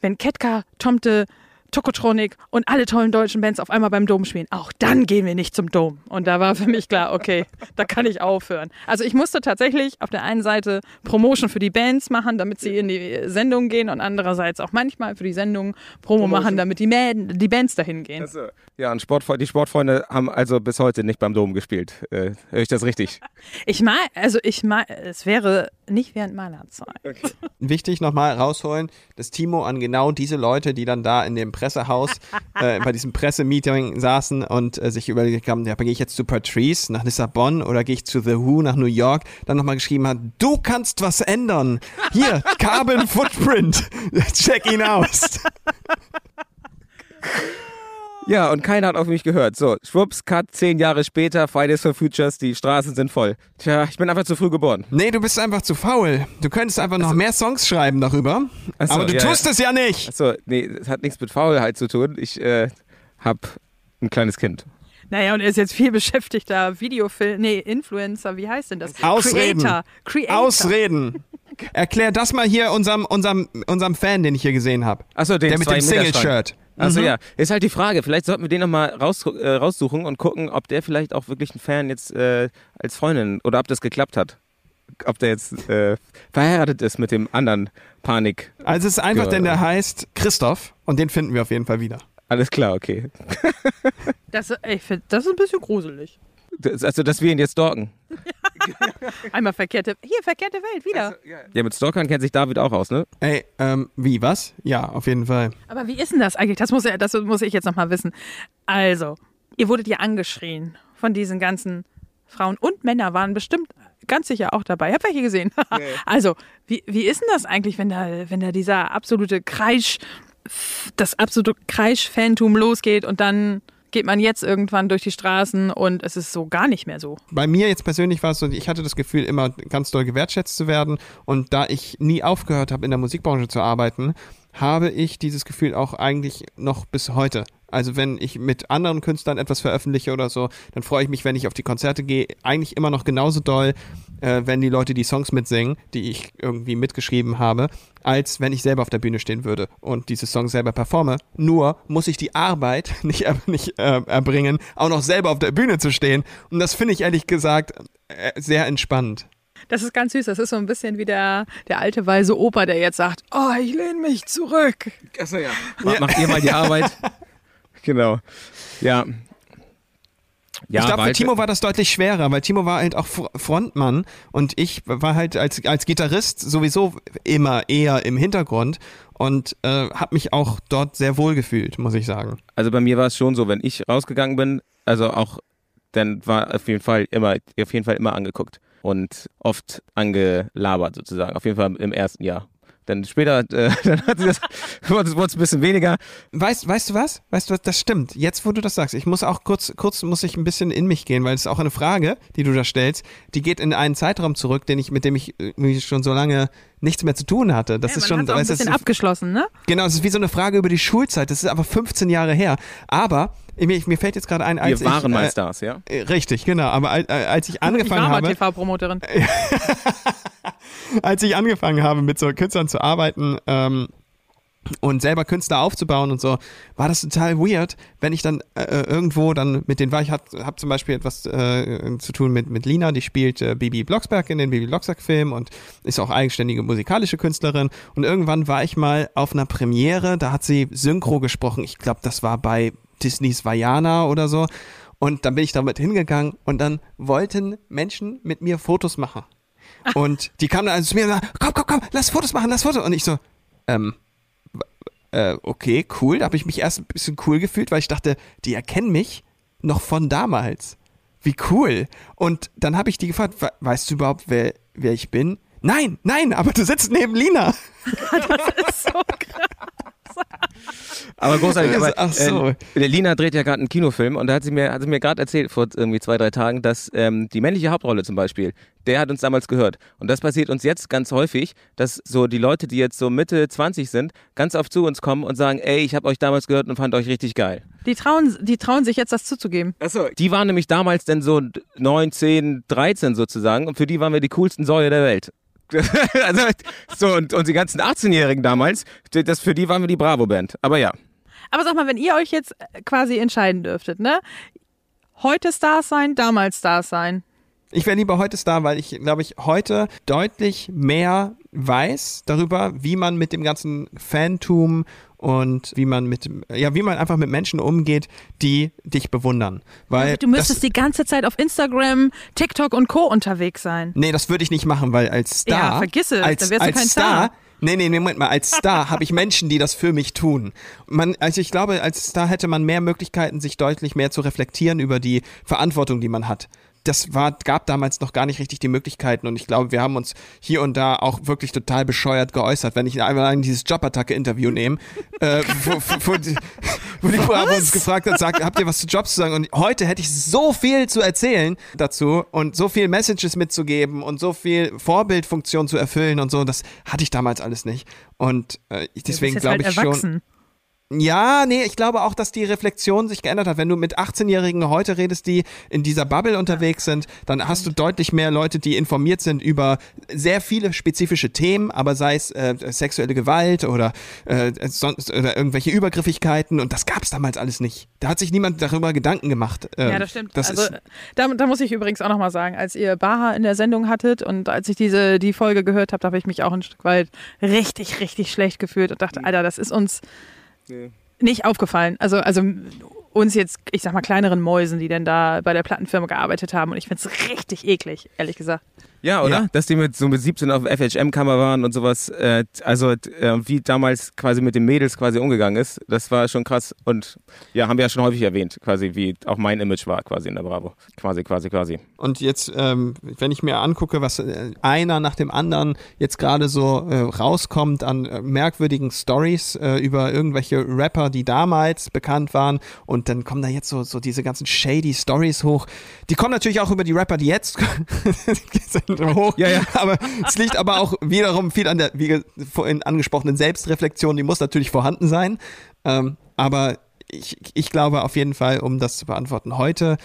wenn Ketka, Tomte, Tokotronic und alle tollen deutschen Bands auf einmal beim Dom spielen. Auch dann gehen wir nicht zum Dom. Und da war für mich klar, okay, da kann ich aufhören. Also ich musste tatsächlich auf der einen Seite Promotion für die Bands machen, damit sie in die Sendung gehen und andererseits auch manchmal für die Sendung Promo Promotion. machen, damit die, Man die Bands dahin gehen. Also, ja, und Sportfre die Sportfreunde haben also bis heute nicht beim Dom gespielt. Äh, Höre ich das richtig? Ich meine, also ich meine, es wäre nicht während meiner Zeit. Okay. Wichtig nochmal rausholen, dass Timo an genau diese Leute, die dann da in dem Pressehaus äh, bei diesem Pressemeeting saßen und äh, sich überlegt haben, ja, gehe ich jetzt zu Patrice nach Lissabon oder gehe ich zu The Who nach New York, dann nochmal geschrieben hat, du kannst was ändern. Hier, Carbon Footprint. Check ihn aus. Ja, und keiner hat auf mich gehört. So, schwupps, Cut, zehn Jahre später, Fridays for Futures, die Straßen sind voll. Tja, ich bin einfach zu früh geboren. Nee, du bist einfach zu faul. Du könntest einfach noch also, mehr Songs schreiben darüber. Achso, aber du ja, tust ja. es ja nicht. Achso, nee, das hat nichts mit Faulheit zu tun. Ich äh, hab ein kleines Kind. Naja, und er ist jetzt viel beschäftigter Videofilm, nee, Influencer, wie heißt denn das? Ausreden. Creator. Creator. Ausreden. Erklär das mal hier unserem, unserem, unserem Fan, den ich hier gesehen habe. Achso, den Der mit dem Single-Shirt. Also mhm. ja, ist halt die Frage. Vielleicht sollten wir den nochmal raus, äh, raussuchen und gucken, ob der vielleicht auch wirklich ein Fan jetzt äh, als Freundin oder ob das geklappt hat. Ob der jetzt äh, verheiratet ist mit dem anderen Panik. Also es ist einfach, denn der heißt Christoph und den finden wir auf jeden Fall wieder. Alles klar, okay. das, ich find, das ist ein bisschen gruselig. Das, also, dass wir ihn jetzt stalken. Einmal verkehrte, hier, verkehrte Welt, wieder. Also, ja. ja, mit Stalkern kennt sich David auch aus, ne? Ey, ähm, wie, was? Ja, auf jeden Fall. Aber wie ist denn das eigentlich? Das muss, das muss ich jetzt nochmal wissen. Also, ihr wurdet ja angeschrien von diesen ganzen Frauen und Männer waren bestimmt ganz sicher auch dabei. Ich habe welche gesehen. Nee. Also, wie, wie ist denn das eigentlich, wenn da, wenn da dieser absolute Kreisch, das absolute Kreisch-Phantom losgeht und dann geht man jetzt irgendwann durch die Straßen und es ist so gar nicht mehr so. Bei mir jetzt persönlich war es so, ich hatte das Gefühl, immer ganz doll gewertschätzt zu werden und da ich nie aufgehört habe, in der Musikbranche zu arbeiten, habe ich dieses Gefühl auch eigentlich noch bis heute. Also wenn ich mit anderen Künstlern etwas veröffentliche oder so, dann freue ich mich, wenn ich auf die Konzerte gehe, eigentlich immer noch genauso doll, äh, wenn die Leute die Songs mitsingen, die ich irgendwie mitgeschrieben habe, als wenn ich selber auf der Bühne stehen würde und diese Songs selber performe. Nur muss ich die Arbeit nicht, nicht äh, erbringen, auch noch selber auf der Bühne zu stehen. Und das finde ich ehrlich gesagt äh, sehr entspannend. Das ist ganz süß. Das ist so ein bisschen wie der, der alte weise Opa, der jetzt sagt, oh, ich lehne mich zurück. Achso, ja. Macht ihr mal die Arbeit. genau. Ja. Ja, ich glaube, für Timo war das deutlich schwerer, weil Timo war halt auch Fr- Frontmann und ich war halt als, als Gitarrist sowieso immer eher im Hintergrund und äh, habe mich auch dort sehr wohl gefühlt, muss ich sagen. Also bei mir war es schon so, wenn ich rausgegangen bin, also auch, dann war auf jeden Fall immer, auf jeden Fall immer angeguckt und oft angelabert sozusagen. Auf jeden Fall im ersten Jahr. Dann später, äh, dann hat sie das, wurde es ein bisschen weniger. Weißt, weißt du was? Weißt du was? Das stimmt. Jetzt, wo du das sagst, ich muss auch kurz, kurz muss ich ein bisschen in mich gehen, weil es ist auch eine Frage, die du da stellst, die geht in einen Zeitraum zurück, den ich, mit dem ich irgendwie schon so lange nichts mehr zu tun hatte. Das Ja, ist man schon, auch ein bisschen das ist- abgeschlossen, ne? Genau, es ist wie so eine Frage über die Schulzeit. Das ist aber 15 Jahre her. Aber mir, mir fällt jetzt gerade ein, als Wir waren ich, mal äh, Stars, ja. äh, Richtig, genau. Aber als, als ich ich angefangen war mal habe, TV-Promoterin. als ich angefangen habe, mit so Künstlern zu arbeiten ähm, und selber Künstler aufzubauen und so, war das total weird, wenn ich dann äh, äh, irgendwo dann mit denen war. Ich habe hab zum Beispiel etwas äh, zu tun mit, mit Lina, die spielt äh, Bibi Blocksberg in den Bibi Blocksberg-Filmen und ist auch eigenständige musikalische Künstlerin. Und irgendwann war ich mal auf einer Premiere, da hat sie Synchro gesprochen. Ich glaube, das war bei Disneys Vajana oder so. Und dann bin ich damit hingegangen und dann wollten Menschen mit mir Fotos machen. Und die kamen dann also zu mir und sagten, komm, komm, komm, lass Fotos machen, lass Fotos. Und ich so, ähm, äh, okay, cool. Da habe ich mich erst ein bisschen cool gefühlt, weil ich dachte, die erkennen mich noch von damals. Wie cool. Und dann habe ich die gefragt, "We- weißt du überhaupt, wer, wer ich bin? Nein, nein, aber du sitzt neben Lina. Aber großartig. Aber, Ach so. äh, Lina dreht ja gerade einen Kinofilm und da hat sie mir, hat sie mir gerade erzählt vor irgendwie zwei, drei Tagen, dass ähm, die männliche Hauptrolle zum Beispiel, der hat uns damals gehört. Und das passiert uns jetzt ganz häufig, dass so die Leute, die jetzt so Mitte 20 sind, ganz oft zu uns kommen und sagen, ey, ich habe euch damals gehört und fand euch richtig geil. Die trauen, die trauen sich jetzt das zuzugeben. Achso. Die waren nämlich damals dann so 9, 10, 13 sozusagen und für die waren wir die coolsten Säue der Welt. also, so, und, und die ganzen 18-Jährigen damals, das, für die waren wir die Bravo-Band. Aber ja. Aber sag mal, wenn ihr euch jetzt äh, quasi entscheiden dürftet, ne? Heute Stars sein, damals Stars sein. Ich wäre lieber heute Star, weil ich, glaube ich, heute deutlich mehr weiß darüber, wie man mit dem ganzen Fantum und wie man mit, ja, wie man einfach mit Menschen umgeht, die dich bewundern. Weil Du müsstest das, die ganze Zeit auf Instagram, TikTok und Co. unterwegs sein. nee, das würde ich nicht machen, weil als Star, Ja, vergiss es, als, dann wärst du als kein Star, Star. Nee, nee, nee, Moment mal, als Star habe ich Menschen, die das für mich tun. Man, also ich glaube, als Star hätte man mehr Möglichkeiten, sich deutlich mehr zu reflektieren über die Verantwortung, die man hat. Das war, gab damals noch gar nicht richtig die Möglichkeiten und ich glaube, wir haben uns hier und da auch wirklich total bescheuert geäußert. Wenn ich einmal dieses Jobattacke-Interview nehme, äh, wo, wo, wo, die, wo die Bravo uns gefragt hat, sagt, habt ihr was zu Jobs zu sagen? Und heute hätte ich so viel zu erzählen dazu und so viel Messages mitzugeben und so viel Vorbildfunktion zu erfüllen und so. Das hatte ich damals alles nicht. Und äh, deswegen glaube halt ich schon. Ja, nee, ich glaube auch, dass die Reflexion sich geändert hat. Wenn du mit 18-Jährigen heute redest, die in dieser Bubble unterwegs sind, dann hast du deutlich mehr Leute, die informiert sind über sehr viele spezifische Themen, aber sei es äh, sexuelle Gewalt oder, äh, sonst, oder irgendwelche Übergriffigkeiten und das gab es damals alles nicht. Da hat sich niemand darüber Gedanken gemacht. Ähm, Ja, das stimmt. Das also da, da muss ich übrigens auch nochmal sagen, als ihr Baha in der Sendung hattet und als ich diese die Folge gehört habe, da habe ich mich auch ein Stück weit richtig, richtig schlecht gefühlt und dachte, Alter, das ist uns nicht aufgefallen. Also, also uns jetzt, ich sag mal, kleineren Mäusen, die denn da bei der Plattenfirma gearbeitet haben. Und ich finde es richtig eklig, ehrlich gesagt. Ja, oder? Ja. Dass die mit so mit 17 auf FHM-Kammer waren und sowas. Äh, also äh, wie damals quasi mit den Mädels quasi umgegangen ist, das war schon krass. Und ja, haben wir ja schon häufig erwähnt, quasi wie auch mein Image war quasi in der Bravo. Quasi, quasi, quasi. Und jetzt, ähm, wenn ich mir angucke, was äh, einer nach dem anderen jetzt gerade so äh, rauskommt an äh, merkwürdigen Stories über irgendwelche Rapper, die damals bekannt waren, und dann kommen da jetzt so, so diese ganzen shady Stories hoch. Die kommen natürlich auch über die Rapper, die jetzt hoch. Ja, ja. Aber es liegt aber auch wiederum viel an der, wie vorhin angesprochenen Selbstreflexion, die muss natürlich vorhanden sein. Ähm, aber ich, ich glaube auf jeden Fall, um das zu beantworten, heute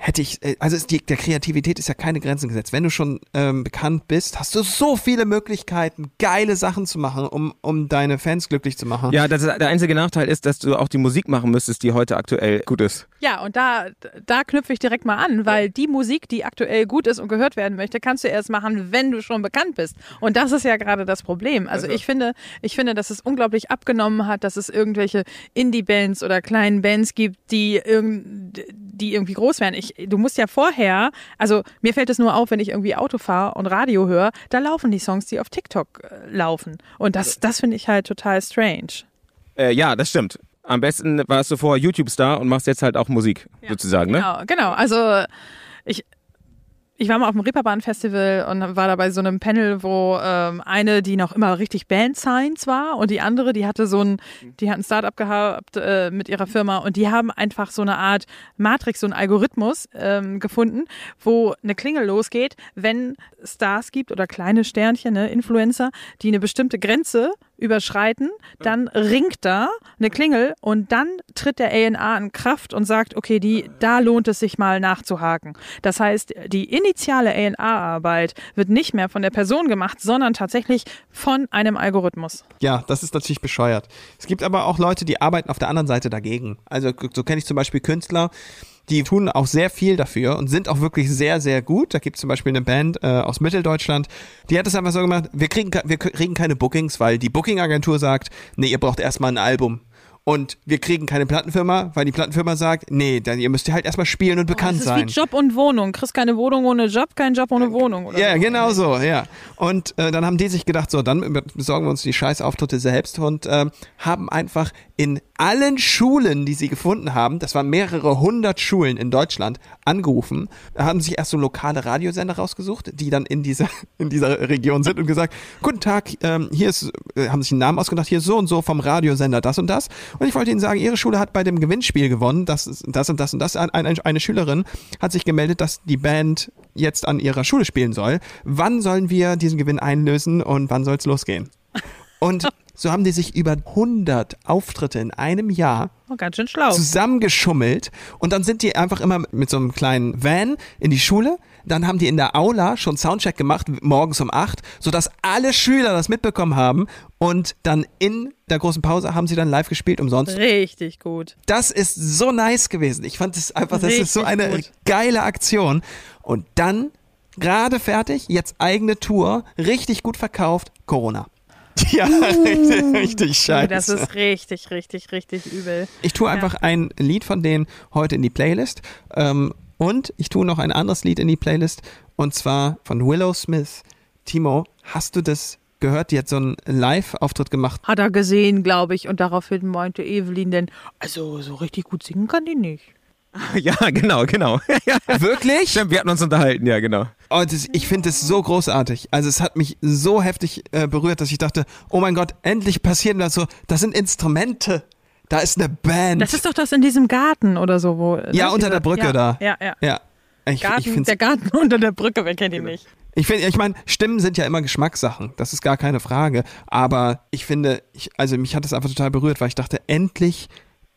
hätte ich, äh, also ist die, der Kreativität ist ja keine Grenzen gesetzt. Wenn du schon ähm, bekannt bist, hast du so viele Möglichkeiten, geile Sachen zu machen, um, um deine Fans glücklich zu machen. Ja, das ist, der einzige Nachteil ist, dass du auch die Musik machen müsstest, die heute aktuell gut ist. Ja, und da, da knüpfe ich direkt mal an, weil die Musik, die aktuell gut ist und gehört werden möchte, kannst du erst machen, wenn du schon bekannt bist. Und das ist ja gerade das Problem. Also ich finde, ich finde, dass es unglaublich abgenommen hat, dass es irgendwelche Indie-Bands oder kleinen Bands gibt, die, irgend, die irgendwie groß werden. Ich, du musst ja vorher, also mir fällt es nur auf, wenn ich irgendwie Auto fahre und Radio höre, da laufen die Songs, die auf TikTok äh, laufen. Und das, das finde ich halt total strange. Äh, ja, das stimmt. Am besten warst du vorher YouTube-Star und machst jetzt halt auch Musik, sozusagen, ne? Genau, genau. Also ich, ich war mal auf dem Reeperbahn-Festival und war da bei so einem Panel, wo ähm, eine, die noch immer richtig Band-Science war und die andere, die hatte so ein, die hat ein Startup gehabt äh, mit ihrer Firma und die haben einfach so eine Art Matrix, so einen Algorithmus ähm, gefunden, wo eine Klingel losgeht, wenn Stars gibt oder kleine Sternchen, ne, Influencer, die eine bestimmte Grenze überschreiten, dann ringt da eine Klingel und dann tritt der ANA in Kraft und sagt, okay, die, da lohnt es sich mal nachzuhaken. Das heißt, die initiale ANA-Arbeit wird nicht mehr von der Person gemacht, sondern tatsächlich von einem Algorithmus. Ja, das ist natürlich bescheuert. Es gibt aber auch Leute, die arbeiten auf der anderen Seite dagegen. Also so kenne ich zum Beispiel Künstler, die tun auch sehr viel dafür und sind auch wirklich sehr, sehr gut. Da gibt es zum Beispiel eine Band äh, aus Mitteldeutschland, die hat es einfach so gemacht, wir kriegen, wir kriegen keine Bookings, weil die Booking-Agentur sagt, nee, ihr braucht erstmal ein Album. Und wir kriegen keine Plattenfirma, weil die Plattenfirma sagt, nee, dann ihr müsst ja halt erstmal spielen und bekannt das ist sein. wie Job und Wohnung. Kriegst keine Wohnung ohne Job, kein Job ohne Wohnung. Oder Ja, so. genau so, ja. Und äh, dann haben die sich gedacht, so, dann besorgen wir uns die Scheißauftritte selbst und ähm, haben einfach in allen Schulen, die sie gefunden haben, das waren mehrere hundert Schulen in Deutschland, angerufen, haben sich erst so lokale Radiosender rausgesucht, die dann in dieser, in dieser Region sind und gesagt, guten Tag, ähm, hier ist, äh, haben sich einen Namen ausgedacht, hier ist so und so vom Radiosender das und das. Und ich wollte Ihnen sagen, Ihre Schule hat bei dem Gewinnspiel gewonnen, das, das und das und das. Eine, eine Schülerin hat sich gemeldet, dass die Band jetzt an ihrer Schule spielen soll. Wann sollen wir diesen Gewinn einlösen und wann soll es losgehen? Und so haben die sich über 100 Auftritte in einem Jahr Oh, ganz schön schlau. zusammengeschummelt und dann sind die einfach immer mit so einem kleinen Van in die Schule. Dann haben die in der Aula schon Soundcheck gemacht, morgens um 8, sodass alle Schüler das mitbekommen haben und dann in der großen Pause haben sie dann live gespielt umsonst. Richtig gut. Das ist so nice gewesen. Ich fand es einfach, das ist so Richtig eine gut. geile Aktion. Und dann gerade fertig, jetzt eigene Tour, richtig gut verkauft, Corona. Ja, richtig, richtig scheiße. Das ist richtig, richtig, richtig übel. Ich tue einfach ein Lied von denen heute in die Playlist. Ähm, und ich tue noch ein anderes Lied in die Playlist. Und zwar von Willow Smith. Timo, hast du das gehört? Die hat so einen Live-Auftritt gemacht. Hat er gesehen, glaube ich. Und daraufhin meinte Evelyn denn, also so richtig gut singen kann die nicht. Ja, genau, genau. ja, Wirklich? stimmt, wir hatten uns unterhalten, ja, genau. Oh, das, ich finde es so großartig. Also es hat mich so heftig äh, berührt, dass ich dachte, oh mein Gott, endlich passiert das so. Das sind Instrumente. Da ist eine Band. Das ist doch das in diesem Garten oder so, wo. ja, ne, unter diese- der Brücke ja, da. Ja, ja. Ja. Ich, ich Garten, finde der Garten unter der Brücke, wer kennt ihn nicht? Ich finde, ich meine, Stimmen sind ja immer Geschmackssachen, das ist gar keine Frage. Aber ich finde, ich, also mich hat es einfach total berührt, weil ich dachte, endlich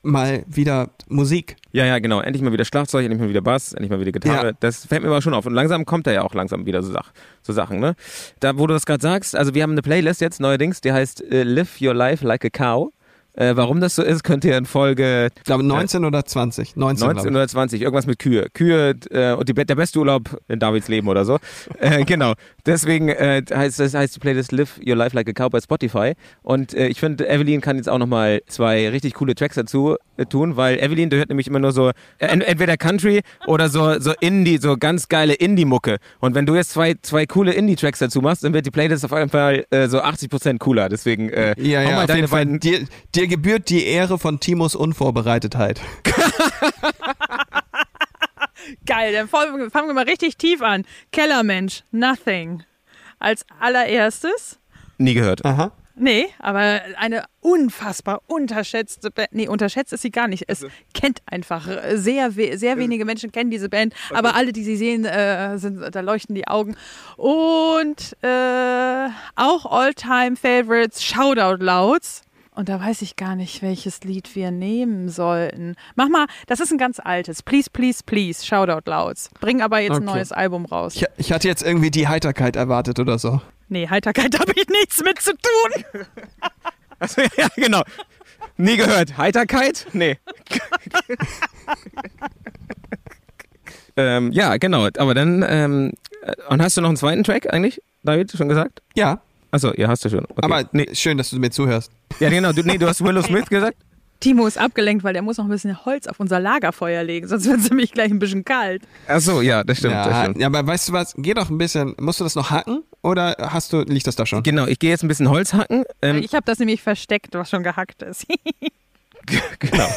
mal wieder Musik. Ja, ja, genau. Endlich mal wieder Schlagzeug, endlich mal wieder Bass, endlich mal wieder Gitarre. Ja. Das fällt mir aber schon auf. Und langsam kommt da ja auch langsam wieder so, Sach so Sachen, ne? Da, wo du das gerade sagst, also wir haben eine Playlist jetzt neuerdings, die heißt äh, Live Your Life Like a Cow. Äh, warum das so ist, könnt ihr in Folge Ich glaube 19 oder 20. 19, 19 glaube oder 20, irgendwas mit Kühe. Kühe äh, und die, der beste Urlaub in Davids Leben oder so. äh, genau. Deswegen äh, heißt das heißt die Playlist Live Your Life Like a Cow bei Spotify. Und äh, ich finde, Evelyn kann jetzt auch nochmal zwei richtig coole Tracks dazu äh, tun, weil Evelyn, hört nämlich immer nur so äh, ent entweder Country oder so, so Indie, so ganz geile Indie-Mucke. Und wenn du jetzt zwei, zwei coole Indie-Tracks dazu machst, dann wird die Playlist auf jeden Fall äh, so 80% cooler. Deswegen äh. Ja, ja, mal auf deine jeden Fall. beiden Dir, dir gebührt die Ehre von Timos Unvorbereitetheit. Geil, dann fangen wir mal richtig tief an. Kellermensch, Nothing. Als allererstes. nie gehört. Aha. Nee, aber eine unfassbar unterschätzte Band. Nee, unterschätzt ist sie gar nicht. Es kennt einfach sehr, we sehr wenige Menschen kennen diese Band, aber alle, die sie sehen, äh, sind, da leuchten die Augen. Und äh, auch All-Time Favorites, Shoutout Louds. Und da weiß ich gar nicht, welches Lied wir nehmen sollten. Mach mal, das ist ein ganz altes. Please, please, please, Shoutout Louds. Bring aber jetzt ein Okay. neues Album raus. Ich, ich hatte jetzt irgendwie die Heiterkeit erwartet oder so. Nee, Heiterkeit habe ich nichts mit zu tun. Also, ja, genau. Nie gehört. Heiterkeit? Nee. ähm, ja, genau. Aber dann, ähm, äh, und hast du noch einen zweiten Track eigentlich, David, schon gesagt? Ja, Achso, ja, hast du schon. Okay. aber nee, schön, dass du mir zuhörst. ja, genau. Du, nee, du hast Willow Smith gesagt? Timo ist abgelenkt, weil der muss noch ein bisschen Holz auf unser Lagerfeuer legen, sonst wird es nämlich gleich ein bisschen kalt. Achso, ja, das stimmt. das ja, stimmt. ja, aber weißt du was? Geh doch ein bisschen. Musst du das noch hacken oder hast du liegt das da schon? Genau, ich gehe jetzt ein bisschen Holz hacken. Ähm, Ich habe das nämlich versteckt, was schon gehackt ist. genau.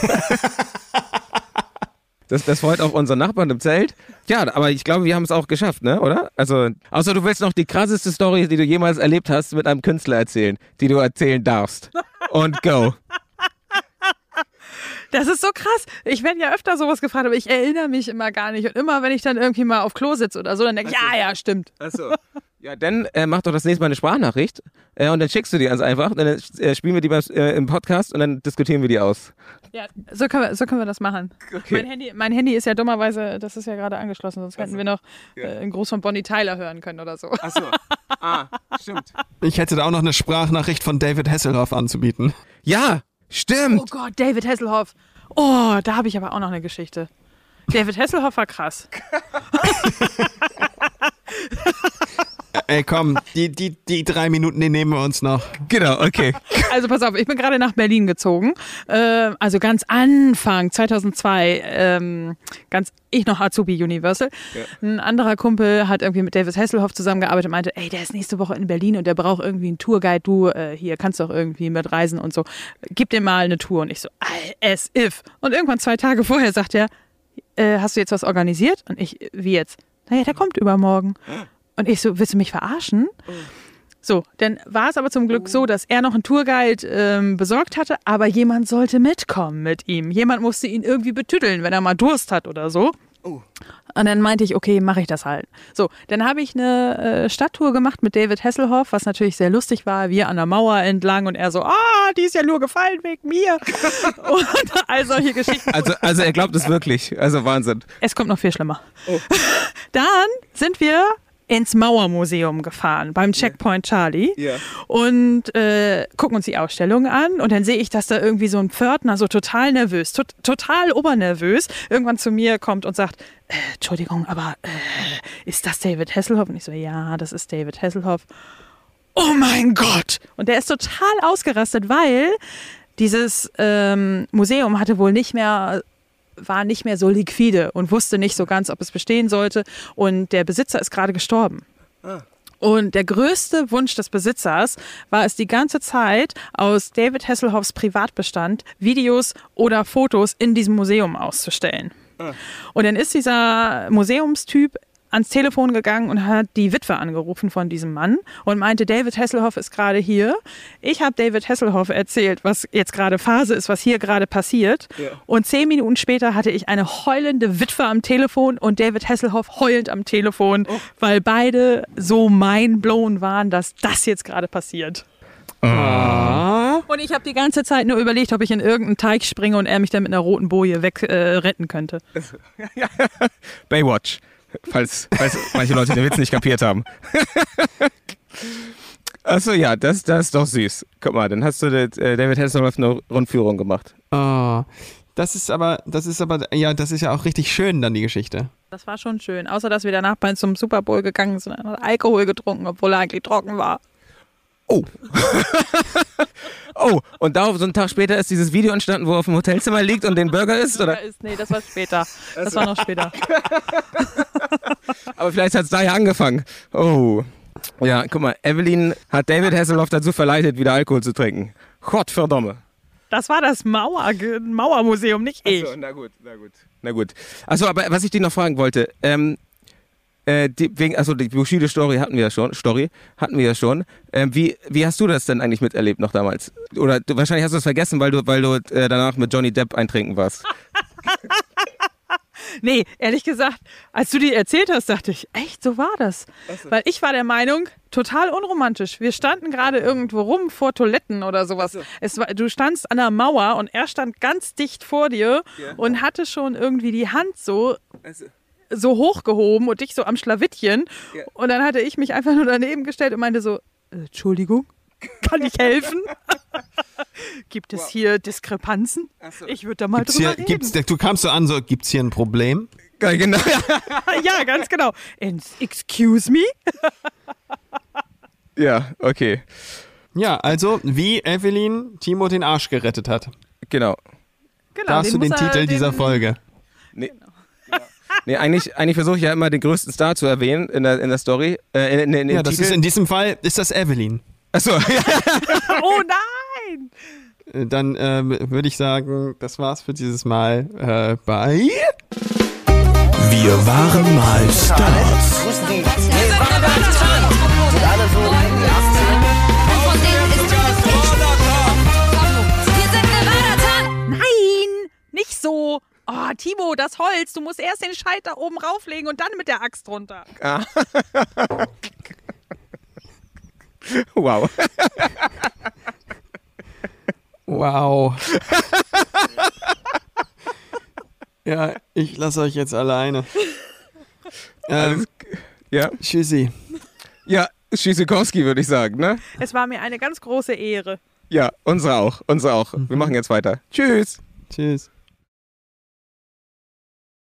Das, das freut auch unseren Nachbarn im Zelt. Ja, aber ich glaube, wir haben es auch geschafft, ne? Oder? Also, außer du willst noch die krasseste Story, die du jemals erlebt hast, mit einem Künstler erzählen, die du erzählen darfst. Und go. Das ist so krass. Ich werde ja öfter sowas gefragt, aber ich erinnere mich immer gar nicht. Und immer, wenn ich dann irgendwie mal auf Klo sitze oder so, dann denke ich, ja, ja, stimmt. Achso. Ja, dann äh, mach doch das nächste Mal eine Sprachnachricht äh, und dann schickst du die ganz einfach. Und dann äh, spielen wir die beim, äh, im Podcast und dann diskutieren wir die aus. Ja, so können wir, so können wir das machen. Mein, Handy, mein Handy ist ja dummerweise, das ist ja gerade angeschlossen, sonst hätten wir noch äh, einen Gruß von Bonnie Tyler hören können oder so. Achso. Ah, stimmt. Ich hätte da auch noch eine Sprachnachricht von David Hasselhoff anzubieten. Ja, stimmt. Oh Gott, David Hasselhoff. Oh, da habe ich aber auch noch eine Geschichte. David Hasselhoff war krass. Ey, komm, die, die, die drei Minuten, die nehmen wir uns noch. Genau, okay. Also pass auf, ich bin gerade nach Berlin gezogen. Äh, also ganz Anfang 2002, ähm, ganz ich noch Azubi Universal. Ein anderer Kumpel hat irgendwie mit David Hasselhoff zusammengearbeitet und meinte, ey, der ist nächste Woche in Berlin und der braucht irgendwie einen Tourguide. Du äh, hier kannst doch irgendwie mit reisen und so. Gib dir mal eine Tour und ich so, as if. Und irgendwann zwei Tage vorher sagt er, äh, hast du jetzt was organisiert? Und ich, wie jetzt? Naja, der kommt übermorgen. Und ich so, willst du mich verarschen? So, dann war es aber zum Glück so, dass er noch einen Tourguide ähm, besorgt hatte, aber jemand sollte mitkommen mit ihm. Jemand musste ihn irgendwie betüddeln, wenn er mal Durst hat oder so. Und dann meinte ich, okay, mache ich das halt. So, dann habe ich eine äh, Stadttour gemacht mit David Hasselhoff, was natürlich sehr lustig war. Wir an der Mauer entlang und er so, ah, die ist ja nur gefallen wegen mir. und all solche Geschichten. Also, also er glaubt es wirklich. Also Wahnsinn. Es kommt noch viel schlimmer. Dann sind wir ins Mauermuseum gefahren beim Checkpoint Charlie Ja. und äh, gucken uns die Ausstellung an und dann sehe ich, dass da irgendwie so ein Pförtner so total nervös, tot, total obernervös irgendwann zu mir kommt und sagt, äh, Entschuldigung, aber äh, ist das David Hasselhoff? Und ich so, ja, das ist David Hasselhoff. Oh mein Gott! Und der ist total ausgerastet, weil dieses ähm, Museum hatte wohl nicht mehr war nicht mehr so liquide und wusste nicht so ganz, ob es bestehen sollte. Und der Besitzer ist gerade gestorben. Und der größte Wunsch des Besitzers war es die ganze Zeit, aus David Hasselhoffs Privatbestand Videos oder Fotos in diesem Museum auszustellen. Und dann ist dieser Museumstyp ans Telefon gegangen und hat die Witwe angerufen von diesem Mann und meinte, David Hasselhoff ist gerade hier. Ich habe David Hasselhoff erzählt, was jetzt gerade Phase ist, was hier gerade passiert. Und zehn Minuten später hatte ich eine heulende Witwe am Telefon und David Hasselhoff heulend am Telefon, weil beide so mindblown waren, dass das jetzt gerade passiert. Und ich habe die ganze Zeit nur überlegt, ob ich in irgendeinen Teich springe und er mich dann mit einer roten Boje weg äh, retten könnte. Baywatch. Falls, falls manche Leute den Witz nicht kapiert haben. Achso, ja, das, das ist doch süß. Guck mal, dann hast du das, äh, David Hasselhoff eine Rundführung gemacht. Oh, das ist aber, das ist aber, ja, das ist ja auch richtig schön dann die Geschichte. Das war schon schön. Außer, dass wir danach bei zum Super Bowl gegangen sind und Alkohol getrunken, obwohl er eigentlich trocken war. Oh. oh, und da so einen Tag später ist dieses Video entstanden, wo er auf dem Hotelzimmer liegt und den Burger isst, oder? Ist, nee, das war später. Das war noch später. Aber vielleicht hat es da ja angefangen. Oh. Ja, guck mal, Evelyn hat David Hasselhoff dazu verleitet, wieder Alkohol zu trinken. Gott verdomme. Das war das Mauer, Mauermuseum, nicht ich. na gut, na gut. Na gut. Achso, aber was ich dich noch fragen wollte, ähm, äh, die, wegen, also die Bushido-Story hatten wir ja schon, Story hatten wir ja schon. Ähm, wie, wie hast du das denn eigentlich miterlebt noch damals? Oder du, wahrscheinlich hast du es vergessen, weil du, weil du äh, danach mit Johnny Depp eintrinken warst. Nee, ehrlich gesagt, als du die erzählt hast, dachte ich, echt, so war das. Weil ich war der Meinung, total unromantisch. Wir standen gerade irgendwo rum vor Toiletten oder sowas. Es war, du standst an der Mauer und er stand ganz dicht vor dir und hatte schon irgendwie die Hand so so hochgehoben und dich so am Schlawittchen. Und dann hatte ich mich einfach nur daneben gestellt und meinte so, äh, Entschuldigung, kann ich helfen? Gibt es hier Diskrepanzen? Ich würde da mal Gibt's drüber hier, reden. gibt's, du kamst so an, so, gibt's hier ein Problem? Geil, genau. ja, ganz genau. Excuse me? Ja, okay. Ja, also, wie Evelyn Timo den Arsch gerettet hat. Genau. Genau, Da hast du den er- Titel den- dieser Folge. Nee. Nee, eigentlich, eigentlich versuche ich ja immer den größten Star zu erwähnen in der, in der Story. Äh, in, in, in Ja, das Titel. ist in diesem Fall, ist das Evelyn. Achso. Oh nein! Äh, Dann ähm, würde ich sagen, das war's für dieses Mal äh, bei... Wir waren mal Stars. Nevada Nein! Nicht so! Oh, Timo, das Holz, du musst erst den Scheit da oben rauflegen und dann mit der Axt runter. Wow. Wow. ja, ich lasse euch jetzt alleine. Ähm, Ja. tschüssi. Ja, Schiesikowski würde ich sagen, ne? Es war mir eine ganz große Ehre. Ja, unsere auch. Unsere auch. Wir machen jetzt weiter. Tschüss. Tschüss.